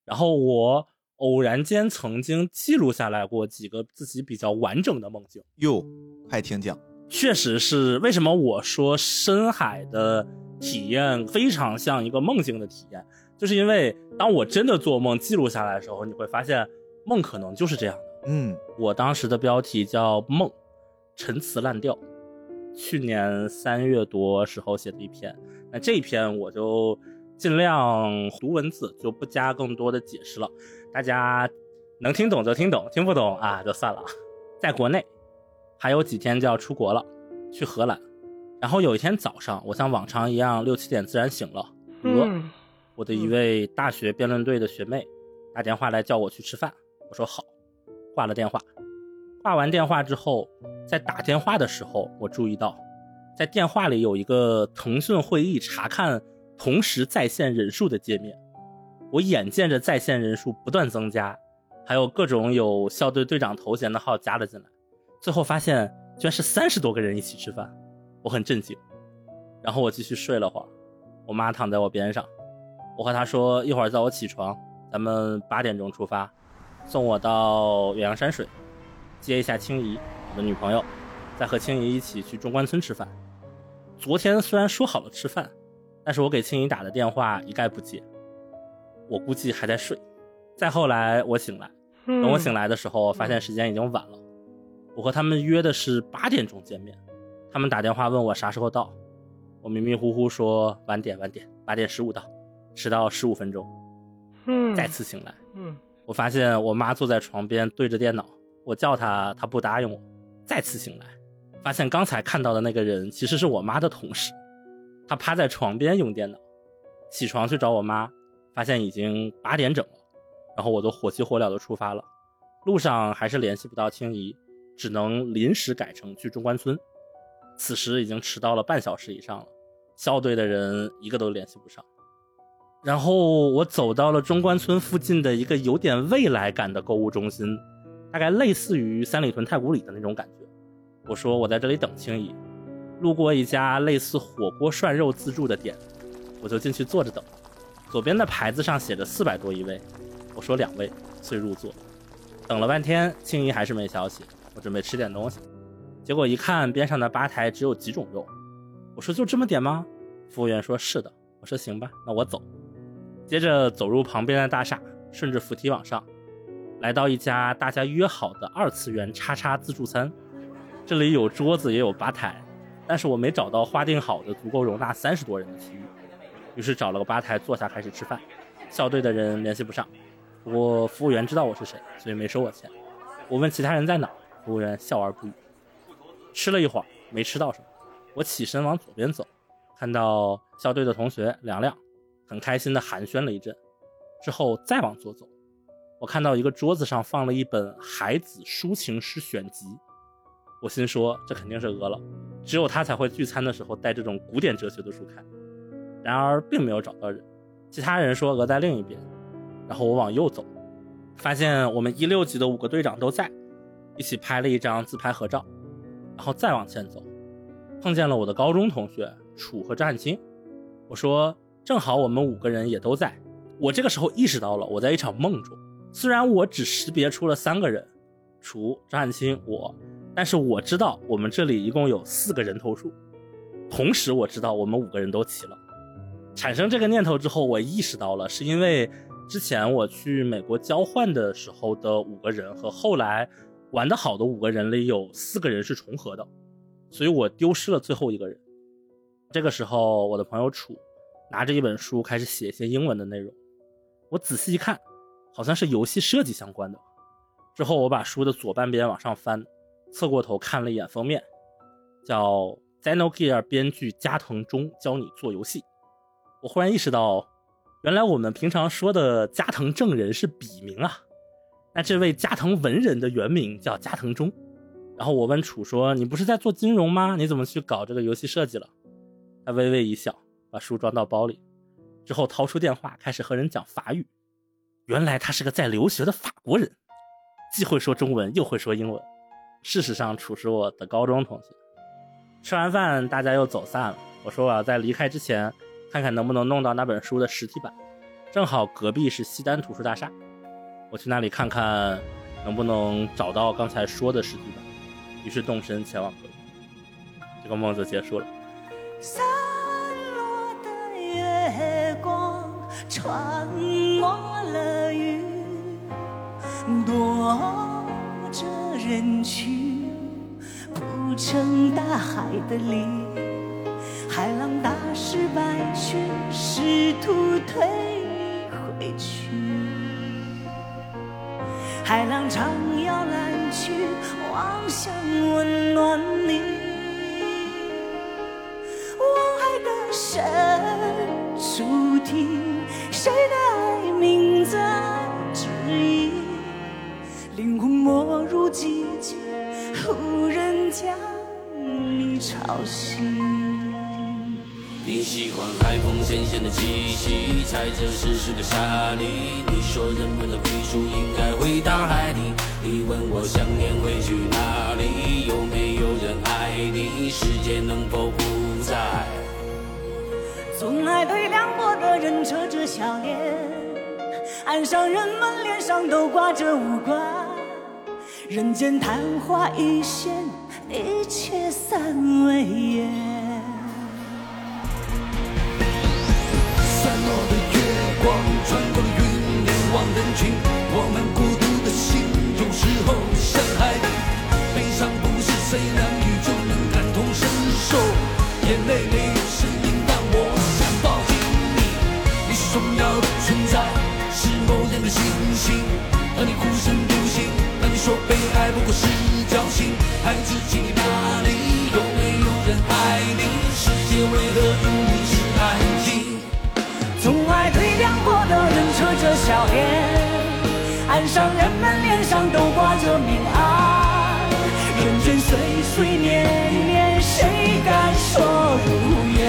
然后我偶然间曾经记录下来过几个自己比较完整的梦境。哟，快听讲，确实是为什么我说深海的体验非常像一个梦境的体验，就是因为当我真的做梦记录下来的时候，你会发现梦可能就是这样的。嗯，我当时的标题叫梦，陈词滥调。去年三月多时候写的一篇，那这一篇我就尽量读文字，就不加更多的解释了。大家能听懂就听懂，听不懂啊就算了。在国内还有几天就要出国了，去荷兰。然后有一天早上，我像往常一样六七点自然醒了，呃，嗯我的一位大学辩论队的学妹打电话来叫我去吃饭，我说好，挂了电话。挂完电话之后，在打电话的时候，我注意到，在电话里有一个腾讯会议查看同时在线人数的界面。我眼见着在线人数不断增加，还有各种有校队队长头衔的号加了进来，最后发现居然是三十多个人一起吃饭，我很震惊。然后我继续睡了会儿，我妈躺在我边上，我和她说一会儿叫我起床，咱们八点钟出发，送我到远洋山水，接一下青怡，我的女朋友，再和青怡一起去中关村吃饭。昨天虽然说好了吃饭，但是我给青怡打的电话一概不接，我估计还在睡。再后来我醒来，等我醒来的时候，发现时间已经晚了。我和他们约的是八点钟见面，他们打电话问我啥时候到，我迷迷糊糊说晚点晚点，八点十五到，迟到十五分钟。嗯再次醒来，嗯我发现我妈坐在床边对着电脑，我叫她，她不答应我。再次醒来，发现刚才看到的那个人其实是我妈的同事，他趴在床边用电脑。起床去找我妈，发现已经八点整了，然后我都火急火燎的出发了。路上还是联系不到青怡，只能临时改成去中关村。此时已经迟到了半小时以上了，校队的人一个都联系不上。然后我走到了中关村附近的一个有点未来感的购物中心，大概类似于三里屯太古里的那种感觉。我说我在这里等青怡，路过一家类似火锅涮肉自助的店，我就进去坐着等。左边的牌子上写着四百多一位，我说两位，遂入座。等了半天，青怡还是没消息，我准备吃点东西，结果一看边上的吧台只有几种肉，我说就这么点吗？服务员说是的，我说行吧，那我走。接着走入旁边的大厦，顺着扶梯往上，来到一家大家约好的二次元叉叉自助餐。这里有桌子也有吧台，但是我没找到划定好的足够容纳三十多人的区域，于是找了个吧台坐下开始吃饭。校队的人联系不上，不过服务员知道我是谁，所以没收我钱。我问其他人在哪，服务员笑而不语。吃了一会儿，没吃到什么，我起身往左边走，看到校队的同学凉凉。很开心的寒暄了一阵，之后再往左走，我看到一个桌子上放了一本海子抒情诗选集，我心说这肯定是鹅了，只有他才会聚餐的时候带这种古典哲学的书看。然而并没有找到人，其他人说鹅在另一边，然后我往右走，发现我们一六级的五个队长都在，一起拍了一张自拍合照，然后再往前走，碰见了我的高中同学楚和张汉卿，我说。正好我们五个人也都在，我这个时候意识到了我在一场梦中。虽然我只识别出了三个人，楚张汉卿我，但是我知道我们这里一共有四个人头数。同时我知道我们五个人都齐了。产生这个念头之后，我意识到了是因为之前我去美国交换的时候的五个人和后来玩的好的五个人里有四个人是重合的，所以我丢失了最后一个人。这个时候，我的朋友楚。拿着一本书开始写一些英文的内容，我仔细一看，好像是游戏设计相关的。之后我把书的左半边往上翻，侧过头看了一眼封面，叫《Xenogear》编剧加藤忠教你做游戏。我忽然意识到，原来我们平常说的加藤正人是笔名啊，那这位加藤文人的原名叫加藤忠。然后我问楚说：“你不是在做金融吗？你怎么去搞这个游戏设计了？”他微微一笑。把书装到包里，之后掏出电话，开始和人讲法语。原来他是个在留学的法国人，既会说中文又会说英文。事实上，楚是我的高中同学。吃完饭，大家又走散了。我说我要在离开之前，看看能不能弄到那本书的实体版。正好隔壁是西单图书大厦，我去那里看看能不能找到刚才说的实体版。于是动身前往隔壁，这个梦就结束了。散落的月光穿过了云，躲远去，铺成大海的脸。海浪打湿白裙，试图推你回去。海浪唱摇篮曲，妄想温暖你。生注定，谁无人将你吵醒。你喜欢海风咸咸的气息，踩着湿湿的沙砾。你说人们的归属应该回大海里。你问我想念会去哪里？有没有人爱你？世界能否不再？总爱对凉薄的人扯着笑脸，岸上人们脸上都挂着无关。人间昙花一现，一切散为烟。散落的月光，穿过了云凝望人群。我们孤独的心，有时候像海底。悲伤不是谁难遇就能感同身受，眼泪没说被爱不过是侥幸，孩子，请你哪里有没有人爱你？世界为何如此安静？从爱对凉过的人扯着笑脸，岸上人们脸上都挂着明暗，人间岁岁年年，谁敢说如烟？